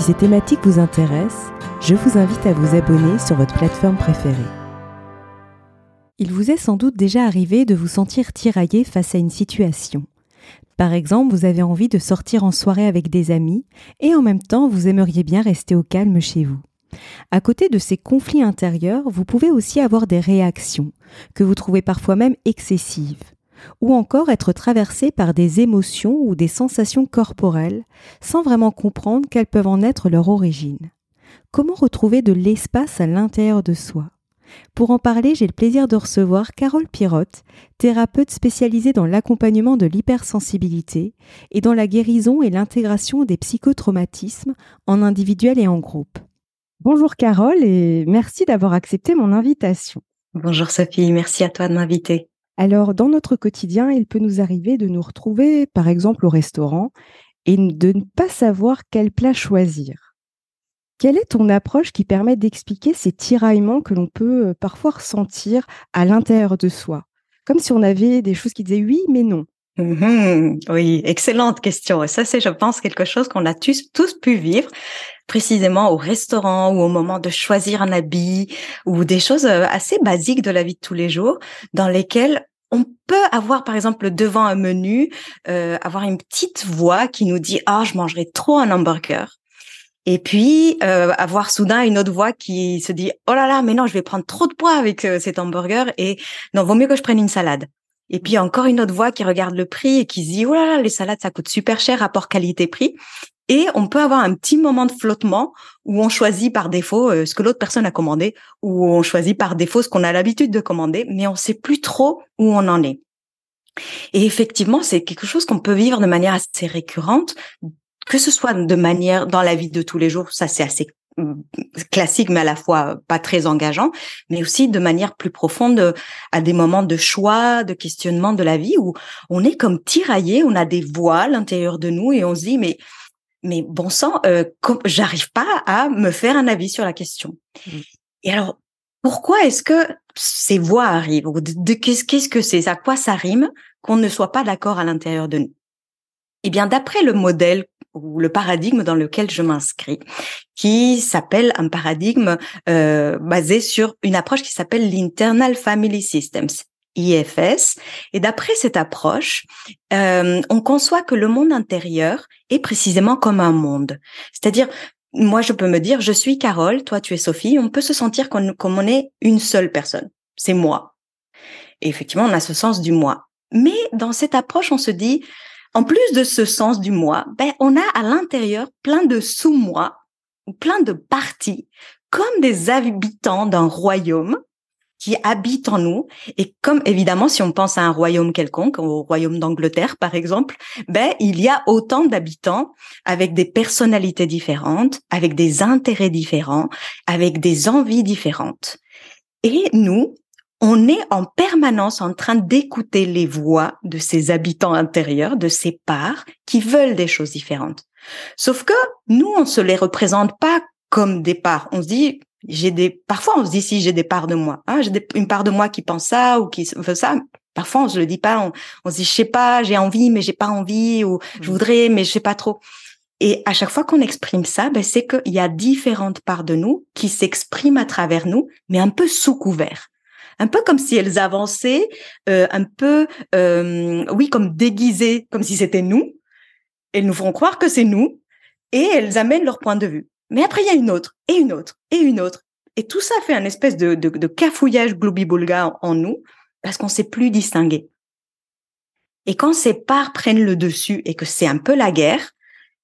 Si ces thématiques vous intéressent, je vous invite à vous abonner sur votre plateforme préférée. Il vous est sans doute déjà arrivé de vous sentir tiraillé face à une situation. Par exemple, vous avez envie de sortir en soirée avec des amis et en même temps vous aimeriez bien rester au calme chez vous. À côté de ces conflits intérieurs, vous pouvez aussi avoir des réactions, que vous trouvez parfois même excessives ou encore être traversé par des émotions ou des sensations corporelles sans vraiment comprendre quelles peuvent en être leur origine. Comment retrouver de l'espace à l'intérieur de soi? Pour en parler, j'ai le plaisir de recevoir Carole Pirotte, thérapeute spécialisée dans l'accompagnement de l'hypersensibilité et dans la guérison et l'intégration des psychotraumatismes en individuel et en groupe. Bonjour Carole et merci d'avoir accepté mon invitation. Bonjour Sophie, merci à toi de m'inviter. Alors, dans notre quotidien, il peut nous arriver de nous retrouver, par exemple, au restaurant et de ne pas savoir quel plat choisir. Quelle est ton approche qui permet d'expliquer ces tiraillements que l'on peut euh, parfois ressentir à l'intérieur de soi? Comme si on avait des choses qui disaient oui, mais non. Mmh oui, excellente question. Et ça, c'est, je pense, quelque chose qu'on a tous, tous pu vivre précisément au restaurant ou au moment de choisir un habit ou des choses euh, assez basiques de la vie de tous les jours dans lesquelles on peut avoir, par exemple, devant un menu, euh, avoir une petite voix qui nous dit ah je mangerai trop un hamburger. Et puis euh, avoir soudain une autre voix qui se dit oh là là mais non je vais prendre trop de poids avec cet hamburger et non vaut mieux que je prenne une salade. Et puis encore une autre voix qui regarde le prix et qui se dit oh là là les salades ça coûte super cher rapport qualité prix et on peut avoir un petit moment de flottement où on choisit par défaut euh, ce que l'autre personne a commandé, ou on choisit par défaut ce qu'on a l'habitude de commander, mais on sait plus trop où on en est. Et effectivement, c'est quelque chose qu'on peut vivre de manière assez récurrente, que ce soit de manière dans la vie de tous les jours, ça c'est assez mm, classique mais à la fois pas très engageant, mais aussi de manière plus profonde à des moments de choix, de questionnement de la vie où on est comme tiraillé, on a des voix à l'intérieur de nous et on se dit mais mais bon sang, euh, j'arrive pas à me faire un avis sur la question. Mmh. Et alors, pourquoi est-ce que ces voix arrivent de, Qu'est-ce que c'est? À quoi ça rime qu'on ne soit pas d'accord à l'intérieur de nous? Eh bien, d'après le modèle ou le paradigme dans lequel je m'inscris, qui s'appelle un paradigme euh, basé sur une approche qui s'appelle l'Internal Family Systems. IFS. Et d'après cette approche, euh, on conçoit que le monde intérieur est précisément comme un monde. C'est-à-dire, moi, je peux me dire, je suis Carole, toi, tu es Sophie. On peut se sentir comme, on est une seule personne. C'est moi. Et effectivement, on a ce sens du moi. Mais dans cette approche, on se dit, en plus de ce sens du moi, ben, on a à l'intérieur plein de sous-moi, ou plein de parties, comme des habitants d'un royaume qui habitent en nous. Et comme évidemment, si on pense à un royaume quelconque, au royaume d'Angleterre par exemple, ben il y a autant d'habitants avec des personnalités différentes, avec des intérêts différents, avec des envies différentes. Et nous, on est en permanence en train d'écouter les voix de ces habitants intérieurs, de ces parts qui veulent des choses différentes. Sauf que nous, on se les représente pas comme des parts. On se dit, j'ai des parfois on se dit si j'ai des parts de moi hein, j'ai une part de moi qui pense ça ou qui veut ça parfois on se le dit pas on, on se dit je sais pas j'ai envie mais j'ai pas envie ou je mmh. voudrais mais je sais pas trop. Et à chaque fois qu'on exprime ça ben c'est qu'il y a différentes parts de nous qui s'expriment à travers nous mais un peu sous couvert. Un peu comme si elles avançaient euh, un peu euh, oui comme déguisées comme si c'était nous. Elles nous font croire que c'est nous et elles amènent leur point de vue mais après, il y a une autre, et une autre, et une autre. Et tout ça fait un espèce de, de, de cafouillage gloobie-boulga en, nous, parce qu'on sait plus distinguer. Et quand ces parts prennent le dessus et que c'est un peu la guerre,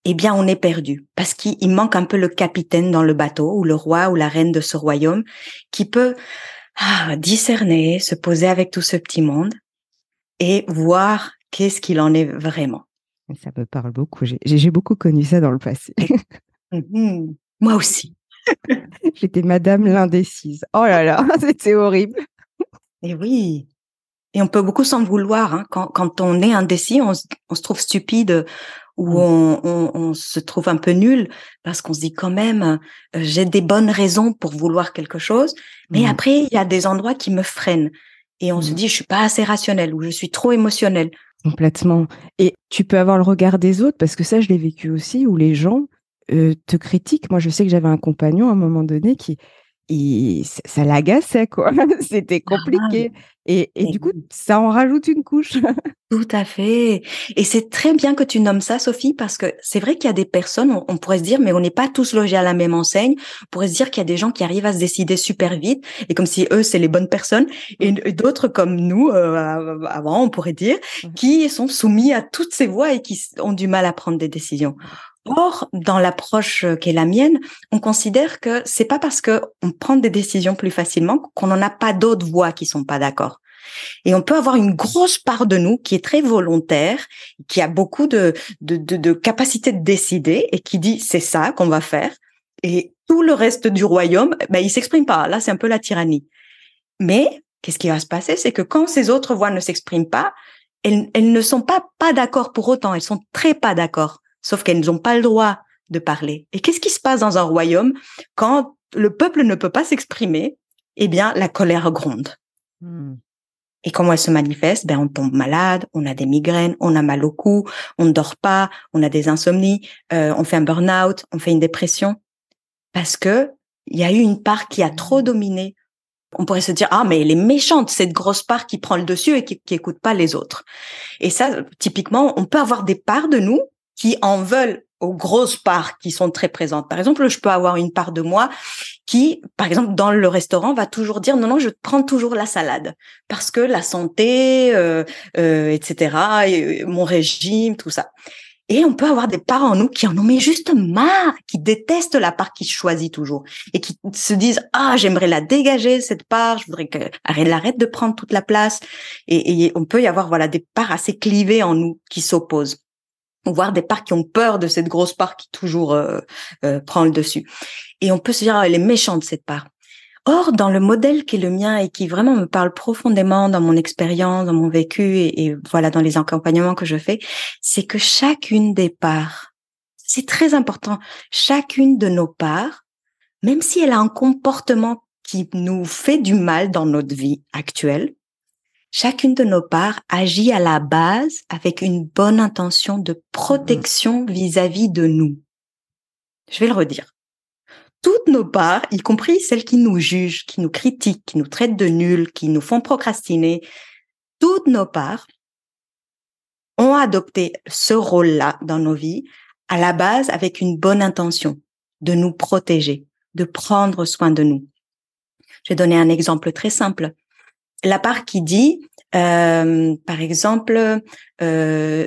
eh bien, on est perdu, parce qu'il manque un peu le capitaine dans le bateau, ou le roi ou la reine de ce royaume, qui peut ah, discerner, se poser avec tout ce petit monde et voir qu'est-ce qu'il en est vraiment. Ça me parle beaucoup. J'ai beaucoup connu ça dans le passé. Mmh Moi aussi. J'étais Madame l'indécise. Oh là là, c'était horrible. Et oui. Et on peut beaucoup s'en vouloir. Hein. Quand, quand, on est indécis, on, on se trouve stupide ou mm. on, on, on, se trouve un peu nul parce qu'on se dit quand même, euh, j'ai des bonnes raisons pour vouloir quelque chose. Mais mm. après, il y a des endroits qui me freinent. Et on se dit, je suis pas assez rationnel ou je suis trop émotionnel. Complètement. Et tu peux avoir le regard des autres parce que ça, je l'ai vécu aussi où les gens euh, te critiquent. Moi, je sais que j'avais un compagnon à un moment donné qui, et ça l'agaçait quoi. C'était ah compliqué. et, et du coup, ça en rajoute une couche. Tout à fait. Et c'est très bien que tu nommes ça, Sophie, parce que c'est vrai qu'il y a des personnes, on, pourrait se dire, mais on n'est pas tous logés à la même enseigne. On pourrait se dire qu'il y a des gens qui arrivent à se décider super vite, et comme si eux, c'est les bonnes personnes, et, mmh. d'autres comme nous, euh, avant, on pourrait dire, qui sont soumis à toutes ces voies et qui ont du mal à prendre des décisions. Or, dans l'approche euh, qui est la mienne, on considère que c'est pas parce que on prend des décisions plus facilement qu'on n'en a pas d'autres voix qui sont pas d'accord. Et on peut avoir une grosse part de nous qui est très volontaire, qui a beaucoup de, de, de, capacité de décider et qui dit c'est ça qu'on va faire. Et tout le reste du royaume, ben, il s'exprime pas. Là, c'est un peu la tyrannie. Mais qu'est-ce qui va se passer? C'est que quand ces autres voix ne s'expriment pas, elles, elles ne sont pas pas d'accord pour autant. Elles sont très pas d'accord sauf qu'elles n'ont pas le droit de parler. Et qu'est-ce qui se passe dans un royaume quand le peuple ne peut pas s'exprimer? Eh bien, la colère gronde. Hmm. Et comment elle se manifeste? Ben, on tombe malade, on a des migraines, on a mal au cou, on ne dort pas, on a des insomnies, euh, on fait un burn-out, on fait une dépression, parce que il y a eu une part qui a trop dominé. On pourrait se dire ah mais elle est méchante cette grosse part qui prend le dessus et qui, qui écoute pas les autres. Et ça typiquement on peut avoir des parts de nous qui en veulent aux grosses parts qui sont très présentes. Par exemple, je peux avoir une part de moi qui, par exemple, dans le restaurant, va toujours dire non, non, je prends toujours la salade parce que la santé, euh, euh, etc., et, euh, mon régime, tout ça. Et on peut avoir des parts en nous qui en ont mais juste marre, qui détestent la part qui choisit toujours et qui se disent ah j'aimerais la dégager cette part, je voudrais qu'elle arrête de prendre toute la place. Et on peut y avoir voilà des parts assez clivées en nous qui s'opposent voir des parcs qui ont peur de cette grosse part qui toujours euh, euh, prend le dessus. Et on peut se dire, ah, elle est méchante cette part. Or, dans le modèle qui est le mien et qui vraiment me parle profondément dans mon expérience, dans mon vécu et, et voilà dans les accompagnements que je fais, c'est que chacune des parts, c'est très important, chacune de nos parts, même si elle a un comportement qui nous fait du mal dans notre vie actuelle, chacune de nos parts agit à la base avec une bonne intention de protection vis-à-vis de nous. Je vais le redire. Toutes nos parts, y compris celles qui nous jugent, qui nous critiquent, qui nous traitent de nuls, qui nous font procrastiner, toutes nos parts ont adopté ce rôle-là dans nos vies à la base avec une bonne intention de nous protéger, de prendre soin de nous. Je vais donner un exemple très simple la part qui dit, euh, par exemple, euh,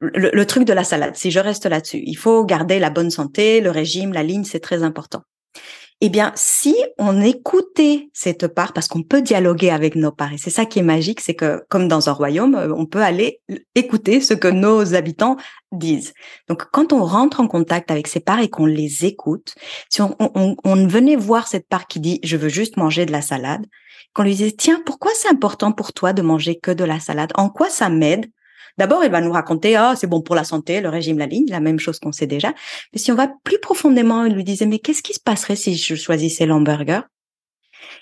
le, truc de la salade, si je reste là-dessus, il faut garder la bonne santé, le régime, la ligne, c'est très important. Eh bien, si on écoutait cette part, parce qu'on peut dialoguer avec nos parts, et c'est ça qui est magique, c'est que comme dans un royaume, euh, on peut aller écouter ce que nos habitants disent. Donc, quand on rentre en contact avec ces parts et qu'on les écoute, si on, venait voir cette part qui dit je veux juste manger de la salade, qu'on lui disait, tiens, pourquoi c'est important pour toi de manger que de la salade? En quoi ça m'aide? D'abord, il va nous raconter, ah, c'est bon pour la santé, le régime, la ligne, la même chose qu'on sait déjà. Mais si on va plus profondément, il lui disait, mais qu'est-ce qui se passerait si je choisissais l'hamburger?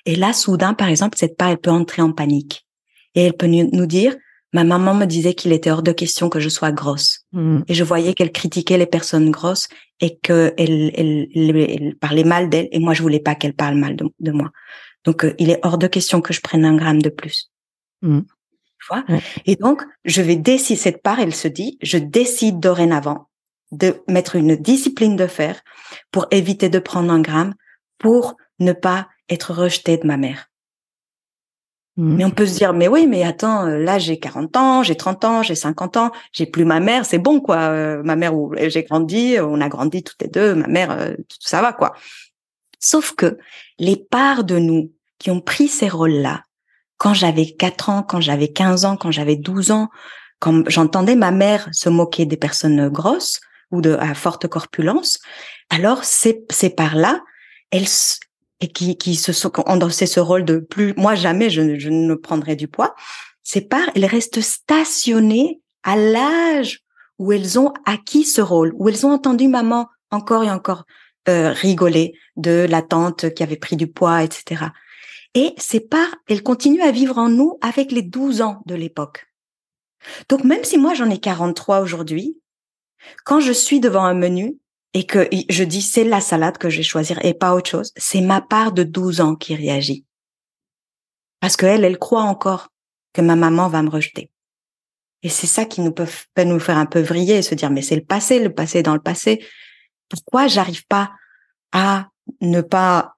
Et là, soudain, par exemple, cette part, elle peut entrer en panique. Et elle peut nous dire, ma maman me disait qu'il était hors de question que je sois grosse. Mmh. Et je voyais qu'elle critiquait les personnes grosses et qu'elle elle, parlait mal d'elle. Et moi, je voulais pas qu'elle parle mal de moi. Donc, euh, il est hors de question que je prenne un gramme de plus. Mmh. Tu vois? Et donc, je vais décider, cette part, elle se dit, je décide dorénavant de mettre une discipline de fer pour éviter de prendre un gramme, pour ne pas être rejetée de ma mère. Mmh. Mais on peut se dire, mais oui, mais attends, euh, là j'ai 40 ans, j'ai 30 ans, j'ai 50 ans, j'ai plus ma mère, c'est bon quoi. Euh, ma mère j'ai grandi, on a grandi toutes les deux, ma mère, tout ça va quoi. Sauf que les parts de nous qui ont pris ces rôles-là, quand j'avais 4 ans, quand j'avais 15 ans, quand j'avais 12 ans, quand j'entendais ma mère se moquer des personnes grosses ou de à forte corpulence, alors c'est c'est par là, elles et qui qui se sont endossé ce rôle de plus. Moi jamais je, je ne prendrai du poids. C'est par elles restent stationnées à l'âge où elles ont acquis ce rôle, où elles ont entendu maman encore et encore euh, rigoler de la tante qui avait pris du poids, etc. Et c'est par, elles continuent à vivre en nous avec les 12 ans de l'époque. Donc même si moi j'en ai 43 aujourd'hui, quand je suis devant un menu et que je dis c'est la salade que je vais choisir et pas autre chose, c'est ma part de 12 ans qui réagit. Parce qu'elle, elle croit encore que ma maman va me rejeter. Et c'est ça qui nous peut, nous faire un peu vriller et se dire mais c'est le passé, le passé dans le passé. Pourquoi j'arrive pas à ne pas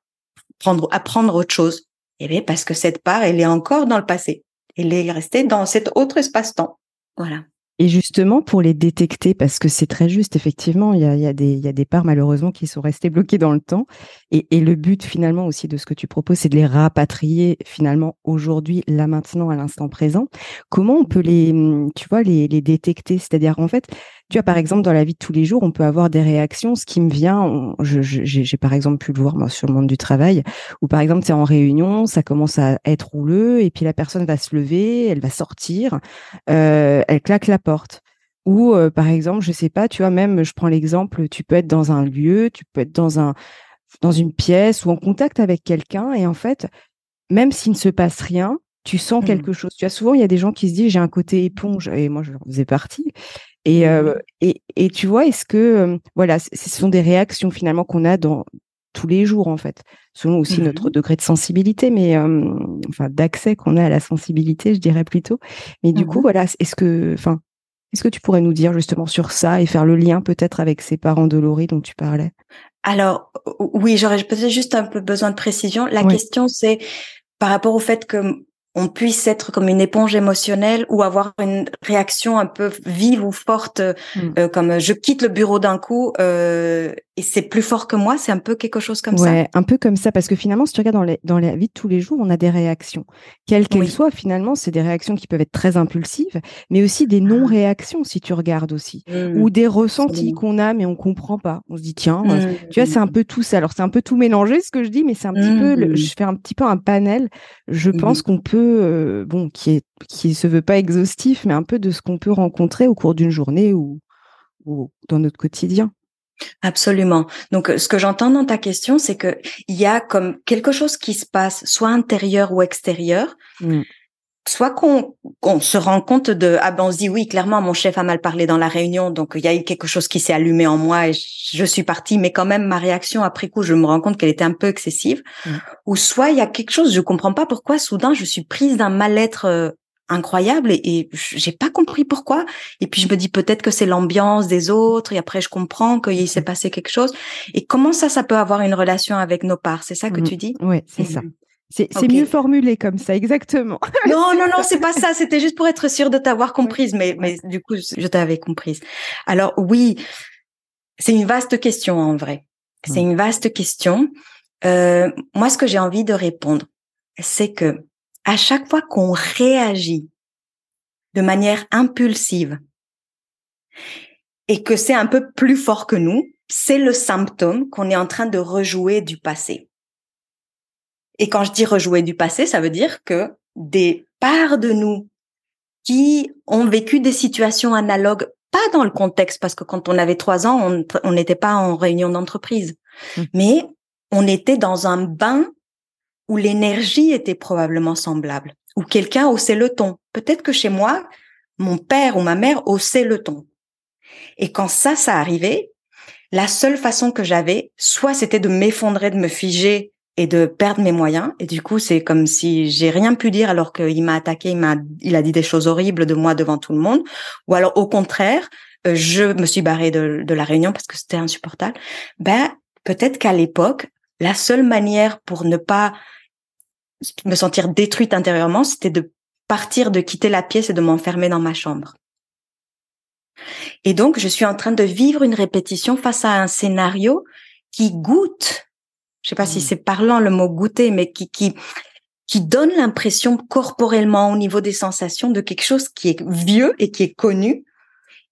prendre, apprendre autre chose? Eh bien parce que cette part, elle est encore dans le passé. Elle est restée dans cet autre espace-temps. Voilà. Et justement, pour les détecter, parce que c'est très juste, effectivement, il y a, des parts malheureusement qui sont restées bloquées dans le temps. Et, le but finalement aussi de ce que tu proposes, c'est de les rapatrier finalement aujourd'hui, là maintenant, à l'instant présent. Comment on peut les, tu vois, les, les détecter? C'est-à-dire, en fait, tu vois, par exemple, dans la vie de tous les jours, on peut avoir des réactions. Ce qui me vient, j'ai par exemple pu le voir moi, sur le monde du travail, où par exemple, c'est en réunion, ça commence à être rouleux, et puis la personne va se lever, elle va sortir, euh, elle claque la porte. Ou euh, par exemple, je sais pas, tu vois, même, je prends l'exemple, tu peux être dans un lieu, tu peux être dans un dans une pièce ou en contact avec quelqu'un, et en fait, même s'il ne se passe rien, tu sens mmh. quelque chose. Tu vois, souvent, il y a des gens qui se disent, j'ai un côté éponge, et moi, je faisais partie. Et, euh, et, et, tu vois, est-ce que, euh, voilà, ce sont des réactions finalement qu'on a dans tous les jours, en fait, selon aussi mmh notre degré de sensibilité, mais euh, enfin d'accès qu'on a à la sensibilité, je dirais plutôt. Mais du coup, mmh voilà, est-ce que, enfin, est-ce que tu pourrais nous dire justement sur ça et faire le lien peut-être avec ces parents de Laurie dont tu parlais? Alors, oui, j'aurais peut-être juste un peu besoin de précision. La question, c'est par rapport au fait que on puisse être comme une éponge émotionnelle ou avoir une réaction un peu vive ou forte, mm. euh, comme je quitte le bureau d'un coup euh, et c'est plus fort que moi. C'est un peu quelque chose comme ouais, ça. un peu comme ça, parce que finalement, si tu regardes dans, les, dans la vie de tous les jours, on a des réactions, quelles qu'elles soient. Finalement, c'est des réactions qui peuvent être très impulsives, mais aussi des ah. non-réactions si tu regardes aussi, mm. ou des ressentis qu'on a mais on comprend pas. On se dit tiens, mm. tu vois, c'est un peu tout ça. Alors c'est un peu tout mélangé ce que je dis, mais c'est un petit peu, je fais un petit peu un panel. Je pense qu'on peut euh, bon, qui est qui se veut pas exhaustif, mais un peu de ce qu'on peut rencontrer au cours d'une journée ou, ou dans notre quotidien. Absolument. Donc, ce que j'entends dans ta question, c'est que il y a comme quelque chose qui se passe, soit intérieur ou extérieur, mmh soit qu'on se rend compte de ah ben on se dit oui clairement mon chef a mal parlé dans la réunion donc il y a eu quelque chose qui s'est allumé en moi et je suis partie mais quand même ma réaction après coup je me rends compte qu'elle était un peu excessive mm. ou soit il y a quelque chose je comprends pas pourquoi soudain je suis prise d'un mal-être euh, incroyable et, et j'ai pas compris pourquoi et puis je me dis peut-être que c'est l'ambiance des autres et après je comprends qu'il s'est mm. passé quelque chose et comment ça ça peut avoir une relation avec nos parts? C'est ça que mm. tu dis? Oui c'est ça c'est mieux formulé comme ça, exactement. non, non, non, c'est pas ça. C'était juste pour être sûr de t'avoir comprise, mais, mais du coup, je t'avais comprise. Alors oui, c'est une vaste question en vrai. C'est une vaste question. Euh, moi, ce que j'ai envie de répondre, c'est que à chaque fois qu'on réagit de manière impulsive et que c'est un peu plus fort que nous, c'est le symptôme qu'on est en train de rejouer du passé. Et quand je dis rejouer du passé, ça veut dire que des parts de nous qui ont vécu des situations analogues, pas dans le contexte, parce que quand on avait trois ans, on n'était pas en réunion d'entreprise, mmh. mais on était dans un bain où l'énergie était probablement semblable, où quelqu'un haussait le ton. Peut-être que chez moi, mon père ou ma mère haussait le ton. Et quand ça, ça arrivait, la seule façon que j'avais, soit c'était de m'effondrer, de me figer et de perdre mes moyens. Et du coup, c'est comme si j'ai rien pu dire alors qu'il m'a attaqué, il m'a, il a dit des choses horribles de moi devant tout le monde. Ou alors, au contraire, euh, je me suis barrée de, de la réunion parce que c'était insupportable. Ben, peut-être qu'à l'époque, la seule manière pour ne pas me sentir détruite intérieurement, c'était de partir, de quitter la pièce et de m'enfermer dans ma chambre. Et donc, je suis en train de vivre une répétition face à un scénario qui goûte je sais pas si mmh. c'est parlant le mot goûter, mais qui qui qui donne l'impression corporellement au niveau des sensations de quelque chose qui est vieux et qui est connu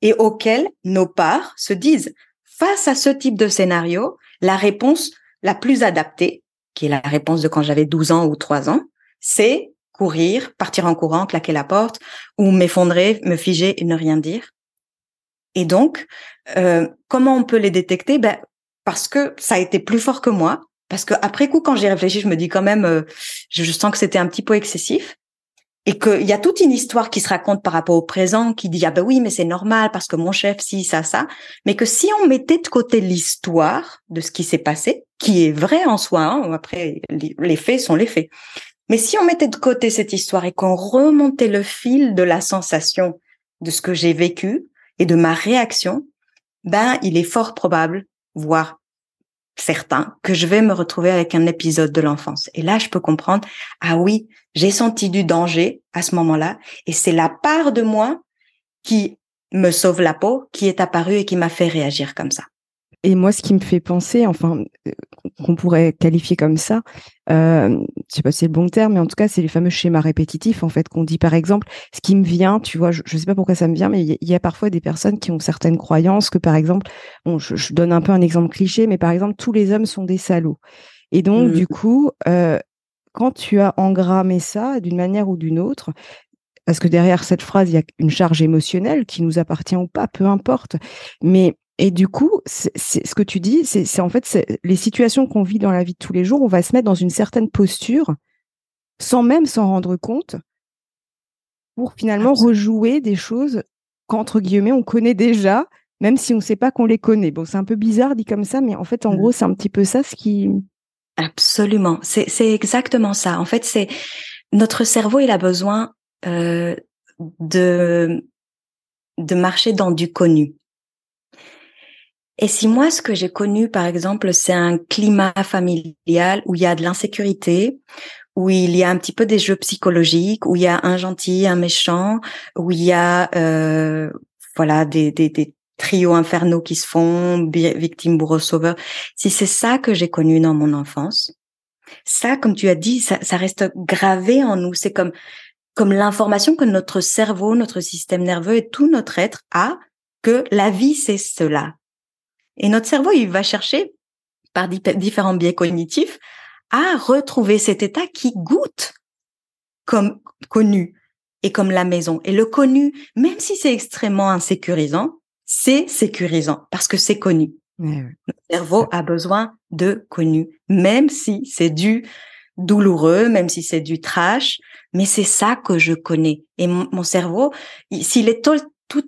et auquel nos parts se disent face à ce type de scénario, la réponse la plus adaptée, qui est la réponse de quand j'avais 12 ans ou 3 ans, c'est courir, partir en courant, claquer la porte, ou m'effondrer, me figer et ne rien dire. Et donc, euh, comment on peut les détecter? Ben, Parce que ça a été plus fort que moi. Parce que après coup, quand j'y réfléchi, je me dis quand même, euh, je, sens que c'était un petit peu excessif et qu'il y a toute une histoire qui se raconte par rapport au présent, qui dit ah ben oui mais c'est normal parce que mon chef si ça ça, mais que si on mettait de côté l'histoire de ce qui s'est passé, qui est vrai en soi, hein, après les faits sont les faits, mais si on mettait de côté cette histoire et qu'on remontait le fil de la sensation de ce que j'ai vécu et de ma réaction, ben il est fort probable, voire certain que je vais me retrouver avec un épisode de l'enfance. Et là, je peux comprendre, ah oui, j'ai senti du danger à ce moment-là, et c'est la part de moi qui me sauve la peau, qui est apparue et qui m'a fait réagir comme ça. Et moi, ce qui me fait penser, enfin, euh, qu'on pourrait qualifier comme ça, euh, je sais pas si c'est le bon terme, mais en tout cas, c'est les fameux schémas répétitifs, en fait, qu'on dit, par exemple, ce qui me vient, tu vois, je, ne sais pas pourquoi ça me vient, mais il y, a parfois des personnes qui ont certaines croyances que, par exemple, bon, je, donne un peu un exemple cliché, mais par exemple, tous les hommes sont des salauds. Et donc, du mmh. coup, euh, quand tu as engrammé ça d'une manière ou d'une autre, parce que derrière cette phrase, il y a une charge émotionnelle qui nous appartient ou pas, peu importe. Mais et du coup, c'est ce que tu dis, c'est en fait les situations qu'on vit dans la vie de tous les jours, on va se mettre dans une certaine posture sans même s'en rendre compte pour finalement rejouer des choses qu'entre guillemets on connaît déjà, même si on ne sait pas qu'on les connaît. Bon, c'est un peu bizarre dit comme ça, mais en fait, en mmh. gros, c'est un petit peu ça ce qui. Absolument, c'est exactement ça. En fait, c'est notre cerveau, il a besoin euh, de de marcher dans du connu. Et si moi, ce que j'ai connu, par exemple, c'est un climat familial où il y a de l'insécurité, où il y a un petit peu des jeux psychologiques, où il y a un gentil, un méchant, où il y a euh, voilà des, des, des trios infernaux qui se font, victime, bourreau, sauveur. Si c'est ça que j'ai connu dans mon enfance, ça, comme tu as dit, ça, ça reste gravé en nous. C'est comme comme l'information que notre cerveau, notre système nerveux et tout notre être a que la vie c'est cela, et notre cerveau, il va chercher, par différents biais cognitifs, à retrouver cet état qui goûte comme connu et comme la maison. Et le connu, même si c'est extrêmement insécurisant, c'est sécurisant parce que c'est connu. Le cerveau a besoin de connu, même si c'est du douloureux, même si c'est du trash, mais c'est ça que je connais. Et mon, cerveau, s'il est tout,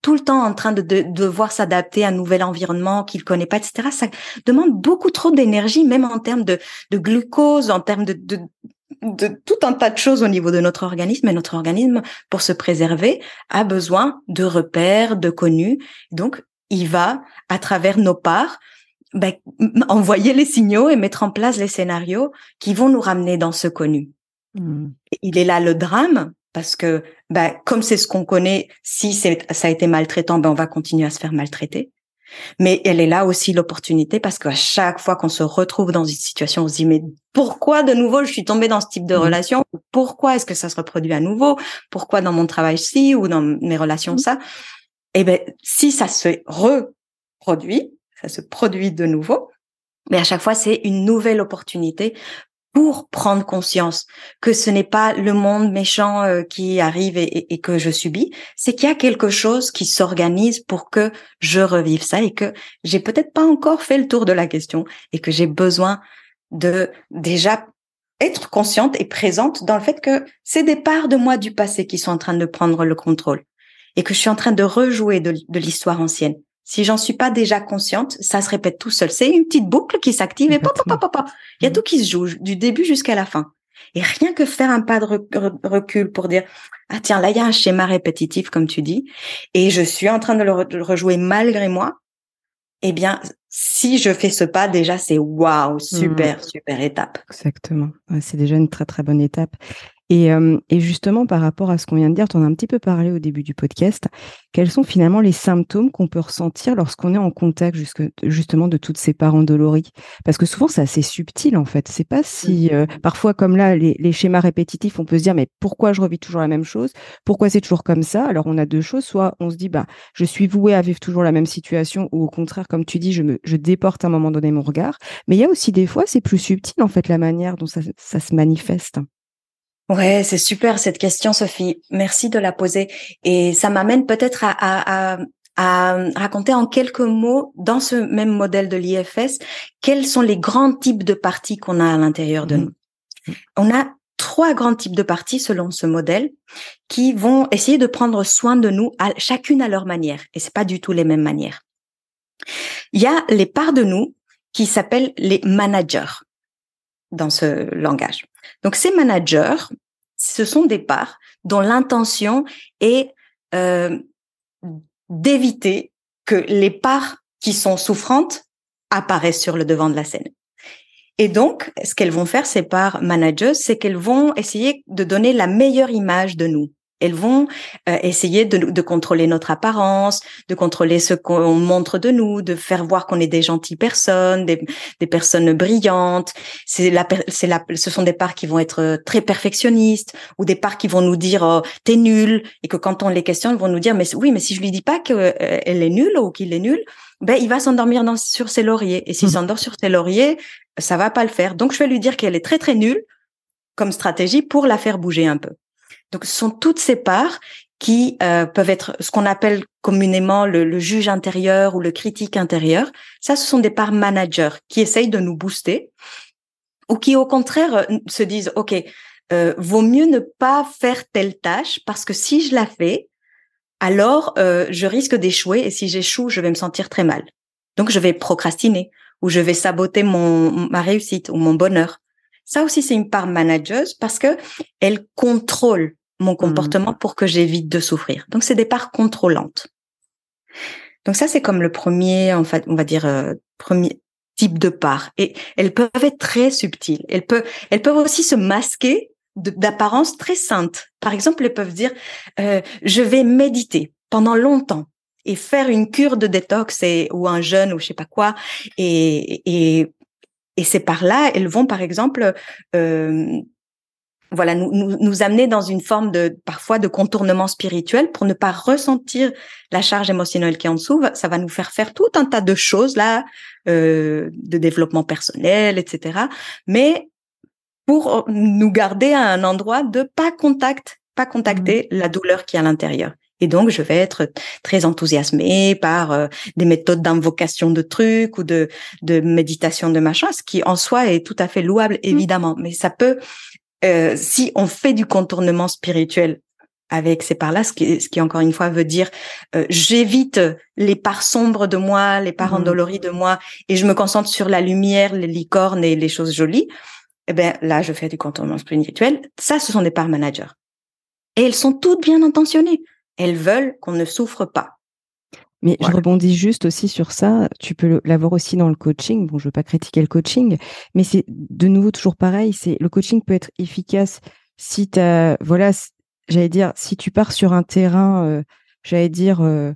tout, le temps en train de, de, devoir s'adapter à un nouvel environnement qu'il connaît pas, etc. Ça demande beaucoup trop d'énergie, même en termes de, de glucose, en termes de, de, de tout un tas de choses au niveau de notre organisme. Et notre organisme, pour se préserver, a besoin de repères, de connus. Donc, il va, à travers nos parts, ben, envoyer les signaux et mettre en place les scénarios qui vont nous ramener dans ce connu. Mmh. Il est là le drame, parce que ben, comme c'est ce qu'on connaît, si ça a été maltraitant, ben, on va continuer à se faire maltraiter. Mais elle est là aussi l'opportunité parce qu'à chaque fois qu'on se retrouve dans une situation, on se dit mais pourquoi de nouveau je suis tombée dans ce type de mmh. relation? Pourquoi est-ce que ça se reproduit à nouveau? Pourquoi dans mon travail ci ou dans mes relations mmh. ça? Eh ben si ça se reproduit, ça se produit de nouveau, mais à chaque fois c'est une nouvelle opportunité pour prendre conscience que ce n'est pas le monde méchant euh, qui arrive et, que je subis, c'est qu'il y a quelque chose qui s'organise pour que je revive ça et que j'ai peut-être pas encore fait le tour de la question et que j'ai besoin de déjà être consciente et présente dans le fait que c'est des parts de moi du passé qui sont en train de prendre le contrôle et que je suis en train de rejouer de l'histoire ancienne. Si j'en suis pas déjà consciente, ça se répète tout seul. C'est une petite boucle qui s'active et pop, pop, pop, pop. Il y a mm. tout qui se joue du début jusqu'à la fin. Et rien que faire un pas de recul pour dire ah tiens là il y a un schéma répétitif comme tu dis et je suis en train de le, rejouer malgré moi. Eh bien si je fais ce pas déjà c'est waouh super mm. super étape. Exactement. c'est déjà une très très bonne étape. Et, euh, et, justement, par rapport à ce qu'on vient de dire, tu en as un petit peu parlé au début du podcast, quels sont finalement les symptômes qu'on peut ressentir lorsqu'on est en contact jusque, justement de toutes ces parents doloris? Parce que souvent, c'est assez subtil en fait. C'est pas si, euh, parfois comme là, les, les, schémas répétitifs, on peut se dire, mais pourquoi je revis toujours la même chose? Pourquoi c'est toujours comme ça? Alors, on a deux choses. Soit on se dit, bah, je suis voué à vivre toujours la même situation, ou au contraire, comme tu dis, je, me, je déporte à un moment donné mon regard. Mais il y a aussi des fois, c'est plus subtil en fait, la manière dont ça, ça se manifeste. Ouais, c'est super cette question, Sophie. Merci de la poser. Et ça m'amène peut-être à, à, à, raconter en quelques mots, dans ce même modèle de l'IFS, quels sont les grands types de parties qu'on a à l'intérieur de mmh. nous. On a trois grands types de parties selon ce modèle qui vont essayer de prendre soin de nous, à, chacune à leur manière. Et c'est pas du tout les mêmes manières. Il y a les parts de nous qui s'appellent les managers dans ce langage. Donc ces managers, ce sont des parts dont l'intention est euh, d'éviter que les parts qui sont souffrantes apparaissent sur le devant de la scène. Et donc, ce qu'elles vont faire, ces parts managers, c'est qu'elles vont essayer de donner la meilleure image de nous. Elles vont euh, essayer de, de, contrôler notre apparence, de contrôler ce qu'on montre de nous, de faire voir qu'on est des gentilles personnes, des, des personnes brillantes. C'est la, c'est la, ce sont des parts qui vont être euh, très perfectionnistes ou des parts qui vont nous dire oh, t'es nul et que quand on les questionne, ils vont nous dire mais oui, mais si je lui dis pas qu'elle euh, est nulle ou qu'il est nul, ben il va s'endormir dans, sur ses lauriers. Et s'il mmh. s'endort sur ses lauriers, ça va pas le faire. Donc je vais lui dire qu'elle est très très nulle comme stratégie pour la faire bouger un peu. Donc, ce sont toutes ces parts qui euh, peuvent être ce qu'on appelle communément le, juge intérieur ou le critique intérieur. Ça, ce sont des parts managers qui essayent de nous booster ou qui, au contraire, euh, se disent, OK, euh, vaut mieux ne pas faire telle tâche parce que si je la fais, alors je risque d'échouer et si j'échoue, je vais me sentir très mal. Donc, je vais procrastiner ou je vais saboter mon ma réussite ou mon bonheur. Ça aussi, c'est une part manageuse parce que elle contrôle mon mmh. comportement pour que j'évite de souffrir. Donc, c'est des parts contrôlantes. Donc ça, c'est comme le premier, en fait, on va dire, euh, premier type de part. Et elles peuvent être très subtiles. Elles peuvent, elles peuvent aussi se masquer d'apparence très sainte. Par exemple, elles peuvent dire, euh, je vais méditer pendant longtemps et faire une cure de détox et, ou un jeûne ou je sais pas quoi. Et, et, et c'est par là, elles vont, par exemple, euh, voilà, nous, nous, nous, amener dans une forme de parfois de contournement spirituel pour ne pas ressentir la charge émotionnelle qui est en dessous. Ça va nous faire faire tout un tas de choses là, euh, de développement personnel, etc. Mais pour nous garder à un endroit de pas contact, pas contacter mmh. la douleur qui est à l'intérieur. Et donc, je vais être très enthousiasmée par euh, des méthodes d'invocation de trucs ou de, de méditation de machin, ce qui en soi est tout à fait louable, mmh. évidemment. Mais ça peut euh, si on fait du contournement spirituel avec ces parts-là, ce qui, ce qui encore une fois veut dire euh, j'évite les parts sombres de moi, les parts mmh. endolories de moi, et je me concentre sur la lumière, les licornes et les choses jolies. Eh ben là, je fais du contournement spirituel. Ça, ce sont des parts managers, et elles sont toutes bien intentionnées. Elles veulent qu'on ne souffre pas. Mais je rebondis juste aussi sur ça. Tu peux l'avoir aussi dans le coaching. Bon, je veux pas critiquer le coaching, mais c'est de nouveau toujours pareil. C'est le coaching peut être efficace si tu voilà, j'allais dire, si tu pars sur un terrain, euh, j'allais dire, euh,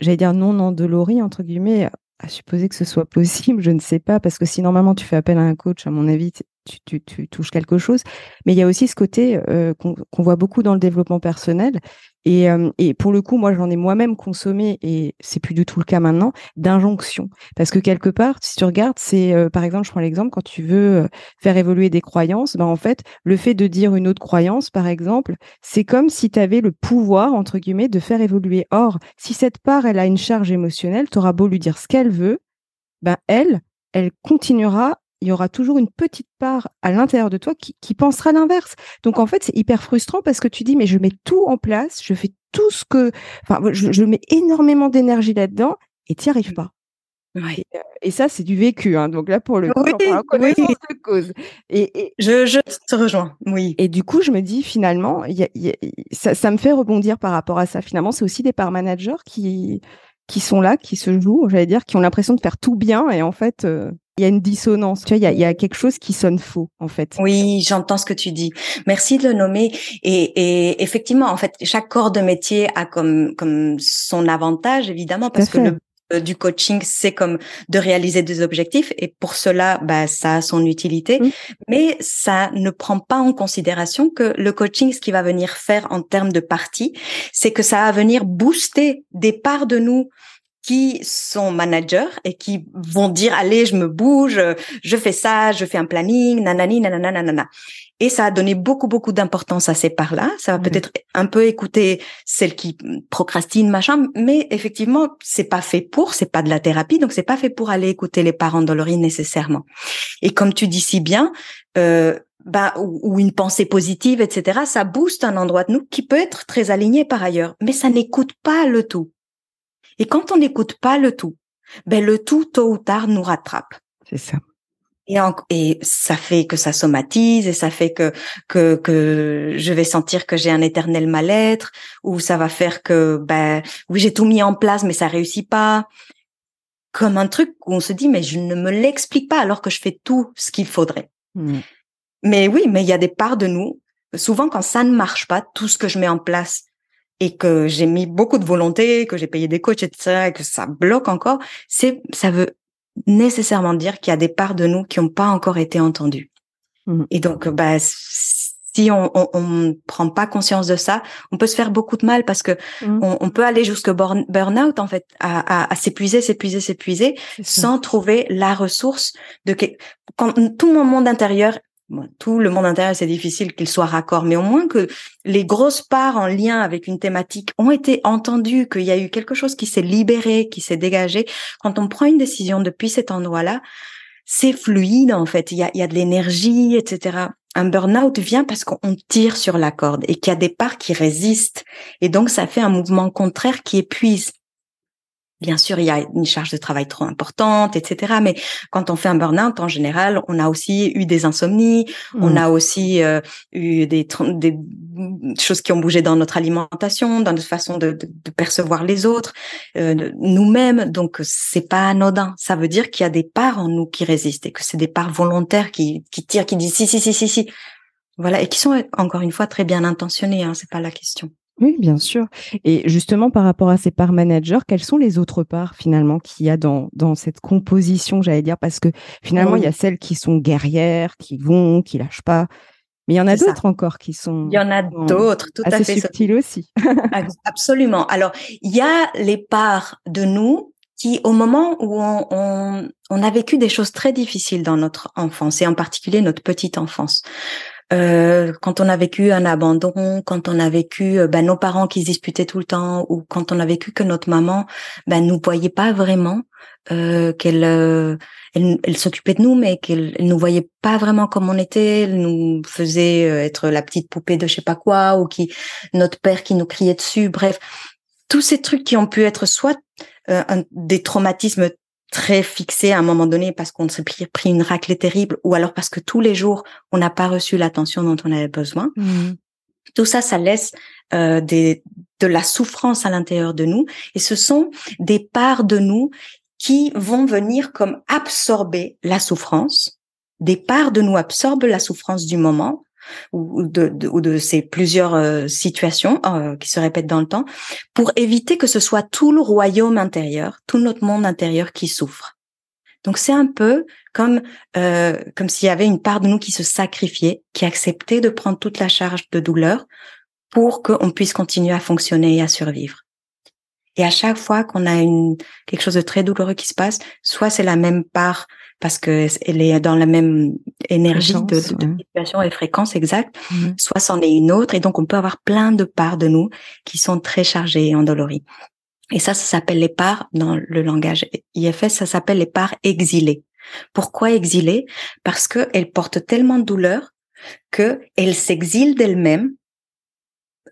j'allais dire non endolori entre guillemets, à supposer que ce soit possible, je ne sais pas, parce que si normalement tu fais appel à un coach, à mon avis, tu, touches quelque chose. Mais il y a aussi ce côté euh, qu'on voit beaucoup dans le développement personnel. Et, euh, et pour le coup, moi, j'en ai moi-même consommé, et c'est plus du tout le cas maintenant, d'injonction. Parce que quelque part, si tu regardes, c'est, euh, par exemple, je prends l'exemple, quand tu veux faire évoluer des croyances, ben, en fait, le fait de dire une autre croyance, par exemple, c'est comme si tu avais le pouvoir, entre guillemets, de faire évoluer. Or, si cette part, elle a une charge émotionnelle, tu auras beau lui dire ce qu'elle veut, ben, elle, elle continuera il y aura toujours une petite part à l'intérieur de toi qui, pensera l'inverse. Donc en fait, c'est hyper frustrant parce que tu dis, mais je mets tout en place, je fais tout ce que, enfin, je, mets énormément d'énergie là-dedans et tu n'y arrives pas. Euh, et, ça, c'est du vécu. Hein. Donc là, pour le coup, de cause. Et, je, te rejoins. Oui. Et du coup, je me dis finalement, ça, ça, me fait rebondir par rapport à ça. Finalement, c'est aussi des parts managers qui qui sont là, qui se jouent, j'allais dire, qui ont l'impression de faire tout bien et en fait, euh, il y a une dissonance. Tu vois, il y a, y a, quelque chose qui sonne faux, en fait. Oui, j'entends ce que tu dis. Merci de le nommer. Et, et effectivement, en fait, chaque corps de métier a comme comme son avantage, évidemment, parce que le euh, du coaching, c'est comme de réaliser des objectifs et pour cela, bah, ça a son utilité, mmh. mais ça ne prend pas en considération que le coaching, ce qui va venir faire en termes de partie, c'est que ça va venir booster des parts de nous qui sont managers et qui vont dire allez je me bouge je fais ça je fais un planning nanani nanana nanana et ça a donné beaucoup, beaucoup d'importance à ces parts-là. Ça va peut-être un peu écouter celles qui procrastinent, machin, mais effectivement, c'est pas fait pour, c'est pas de la thérapie, donc c'est pas fait pour aller écouter les parents endoloris nécessairement. Et comme tu dis si bien, euh, bah, ou, une pensée positive, etc., ça booste un endroit de nous qui peut être très aligné par ailleurs, mais ça n'écoute pas le tout. Et quand on n'écoute pas le tout, ben le tout, tôt ou tard, nous rattrape. C'est ça. Et, et ça fait que ça somatise et ça fait que que que je vais sentir que j'ai un éternel mal-être ou ça va faire que ben oui j'ai tout mis en place mais ça réussit pas comme un truc où on se dit mais je ne me l'explique pas alors que je fais tout ce qu'il faudrait. Mmh. Mais oui, mais il y a des parts de nous souvent quand ça ne marche pas tout ce que je mets en place et que j'ai mis beaucoup de volonté, que j'ai payé des coachs, etc., et que ça bloque encore, c'est, ça veut nécessairement dire qu'il y a des parts de nous qui n'ont pas encore été entendues. Mmh. Et donc, bah, si on, on, prend pas conscience de ça, on peut se faire beaucoup de mal parce que mmh. on, peut aller jusqu'au burn-out en fait, à, à, s'épuiser, s'épuiser, s'épuiser, sans trouver la ressource de quand tout mon monde intérieur tout le monde intérieur, c'est difficile qu'il soit raccord, mais au moins que les grosses parts en lien avec une thématique ont été entendues, qu'il y a eu quelque chose qui s'est libéré, qui s'est dégagé. Quand on prend une décision depuis cet endroit-là, c'est fluide en fait. Il y a, de l'énergie, etc. Un burn-out vient parce qu'on tire sur la corde et qu'il y a des parts qui résistent. Et donc, ça fait un mouvement contraire qui épuise. Bien sûr, il y a une charge de travail trop importante, etc. Mais quand on fait un burn-out, en général, on a aussi eu des insomnies, on mmh. a aussi euh, eu des, des, choses qui ont bougé dans notre alimentation, dans notre façon de, de, de percevoir les autres, euh, nous-mêmes. Donc, c'est pas anodin. Ça veut dire qu'il y a des parts en nous qui résistent et que c'est des parts volontaires qui, qui tirent, qui disent si, si, si, si, si. Voilà, et qui sont encore une fois très bien intentionnées. Hein, c'est pas la question. Oui, bien sûr. Et justement, par rapport à ces parts managers, quelles sont les autres parts finalement qu'il y a dans, dans cette composition, j'allais dire, parce que finalement, il y a celles qui sont guerrières, qui vont, qui lâchent pas. Mais il y en a d'autres encore qui sont. Il y en a d'autres, tout à fait. subtiles aussi. Absolument. Alors, il y a les parts de nous qui, au moment où on, on, on a vécu des choses très difficiles dans notre enfance, et en particulier notre petite enfance, euh, quand on a vécu un abandon, quand on a vécu euh, ben, nos parents qui se disputaient tout le temps, ou quand on a vécu que notre maman ben, nous voyait pas vraiment, euh, qu'elle euh, elle, s'occupait de nous, mais qu'elle elle nous voyait pas vraiment comme on était, elle nous faisait être la petite poupée de je sais pas quoi, ou qui notre père qui nous criait dessus, bref, tous ces trucs qui ont pu être soit un, des traumatismes très fixé à un moment donné parce qu'on s'est pris, pris, une raclée terrible ou alors parce que tous les jours on n'a pas reçu l'attention dont on avait besoin. Mmh. Tout ça, ça laisse euh, des, de la souffrance à l'intérieur de nous et ce sont des parts de nous qui vont venir comme absorber la souffrance. Des parts de nous absorbent la souffrance du moment ou de, ou de ces plusieurs euh, situations euh, qui se répètent dans le temps, pour éviter que ce soit tout le royaume intérieur, tout notre monde intérieur qui souffre. Donc c'est un peu comme euh, comme s'il y avait une part de nous qui se sacrifiait, qui acceptait de prendre toute la charge de douleur pour qu'on puisse continuer à fonctionner et à survivre. Et à chaque fois qu'on a une quelque chose de très douloureux qui se passe, soit c'est la même part parce que elle est dans la même énergie de, situation et fréquence exacte, mmh. soit c'en est une autre, et donc on peut avoir plein de parts de nous qui sont très chargées et endolories. Et ça, ça s'appelle les parts dans le langage IFS, ça s'appelle les parts exilées. Pourquoi exilées? Parce qu'elles portent tellement de douleur qu'elles s'exilent d'elles-mêmes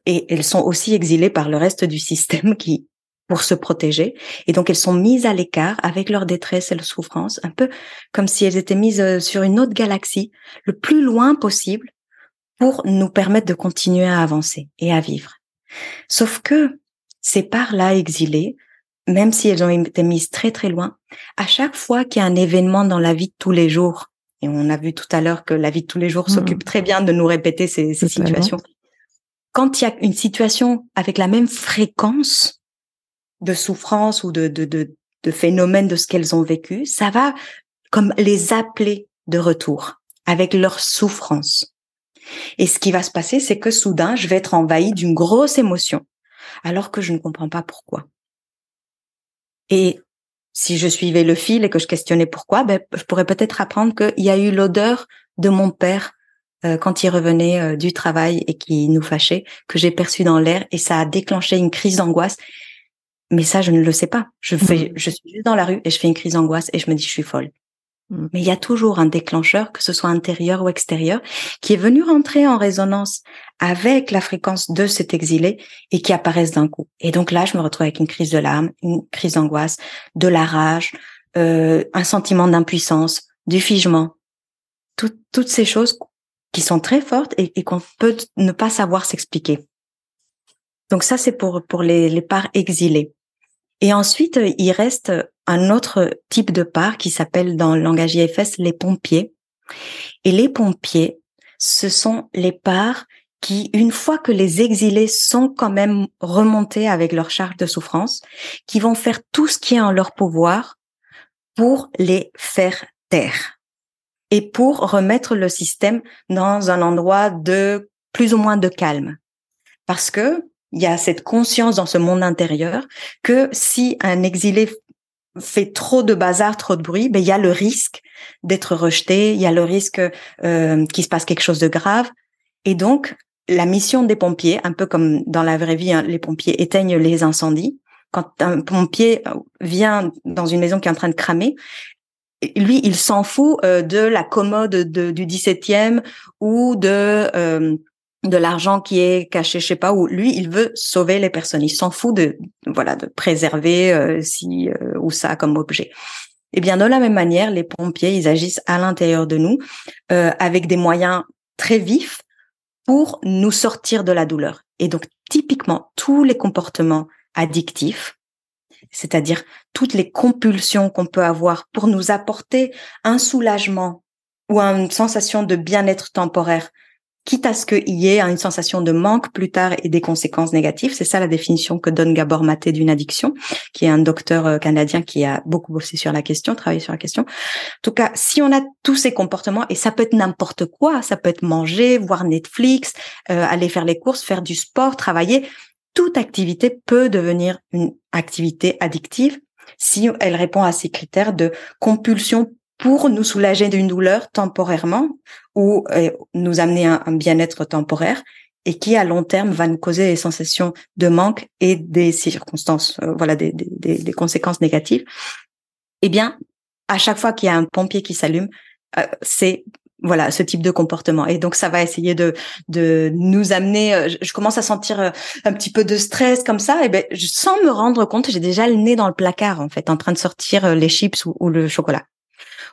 et elles sont aussi exilées par le reste du système qui pour se protéger. Et donc, elles sont mises à l'écart avec leur détresse et leur souffrance, un peu comme si elles étaient mises euh, sur une autre galaxie, le plus loin possible, pour nous permettre de continuer à avancer et à vivre. Sauf que ces parts-là exilées même si elles ont été mises très très loin, à chaque fois qu'il y a un événement dans la vie de tous les jours, et on a vu tout à l'heure que la vie de tous les jours mmh. s'occupe très bien de nous répéter ces, ces situations. Quand il y a une situation avec la même fréquence de souffrance ou de, de, de, de phénomène de ce qu'elles ont vécu, ça va comme les appeler de retour avec leur souffrance. Et ce qui va se passer, c'est que soudain, je vais être envahi d'une grosse émotion, alors que je ne comprends pas pourquoi. Et si je suivais le fil et que je questionnais pourquoi, ben, je pourrais peut-être apprendre qu'il y a eu l'odeur de mon père euh, quand il revenait euh, du travail et qui nous fâchait, que j'ai perçu dans l'air et ça a déclenché une crise d'angoisse. Mais ça, je ne le sais pas. Je fais, mmh. je suis juste dans la rue et je fais une crise d'angoisse et je me dis, je suis folle. Mm. Mais il y a toujours un déclencheur, que ce soit intérieur ou extérieur, qui est venu rentrer en résonance avec la fréquence de cet exilé et qui apparaissent d'un coup. Et donc là, je me retrouve avec une crise de larmes, une crise d'angoisse, de la rage, euh, un sentiment d'impuissance, du figement, toutes ces choses qui sont très fortes et, qu'on peut ne pas savoir s'expliquer. Donc ça, c'est pour pour les, les parts exilées. Et ensuite, il reste un autre type de part qui s'appelle dans le langage IFS les pompiers. Et les pompiers, ce sont les parts qui, une fois que les exilés sont quand même remontés avec leur charge de souffrance, qui vont faire tout ce qui est en leur pouvoir pour les faire taire et pour remettre le système dans un endroit de plus ou moins de calme. Parce que il y a cette conscience dans ce monde intérieur que si un exilé fait trop de bazar, trop de bruit, ben il y a le risque d'être rejeté, il y a le risque euh, qu'il se passe quelque chose de grave. Et donc, la mission des pompiers, un peu comme dans la vraie vie, hein, les pompiers éteignent les incendies. Quand un pompier vient dans une maison qui est en train de cramer, lui, il s'en fout euh, de la commode de, du 17e ou de euh, de l'argent qui est caché, je sais pas où. Lui, il veut sauver les personnes. Il s'en fout de, voilà, de préserver euh, si euh, ou ça comme objet. Et eh bien, de la même manière, les pompiers, ils agissent à l'intérieur de nous euh, avec des moyens très vifs pour nous sortir de la douleur. Et donc, typiquement, tous les comportements addictifs, c'est-à-dire toutes les compulsions qu'on peut avoir pour nous apporter un soulagement ou une sensation de bien-être temporaire, quitte à ce qu'il y ait une sensation de manque plus tard et des conséquences négatives. C'est ça la définition que donne Gabor Maté d'une addiction, qui est un docteur euh, canadien qui a beaucoup bossé sur la question, travaillé sur la question. En tout cas, si on a tous ces comportements, et ça peut être n'importe quoi, ça peut être manger, voir Netflix, euh, aller faire les courses, faire du sport, travailler, toute activité peut devenir une activité addictive si elle répond à ces critères de compulsion pour nous soulager d'une douleur temporairement ou euh, nous amener un, bien-être temporaire et qui à long terme va nous causer des sensations de manque et des circonstances, euh, voilà, des, des, des, conséquences négatives. Eh bien, à chaque fois qu'il y a un pompier qui s'allume, euh, c'est voilà ce type de comportement. Et donc ça va essayer de de nous amener je, commence à sentir un petit peu de stress comme ça. Et ben sans me rendre compte j'ai déjà le nez dans le placard en fait en train de sortir les chips ou le chocolat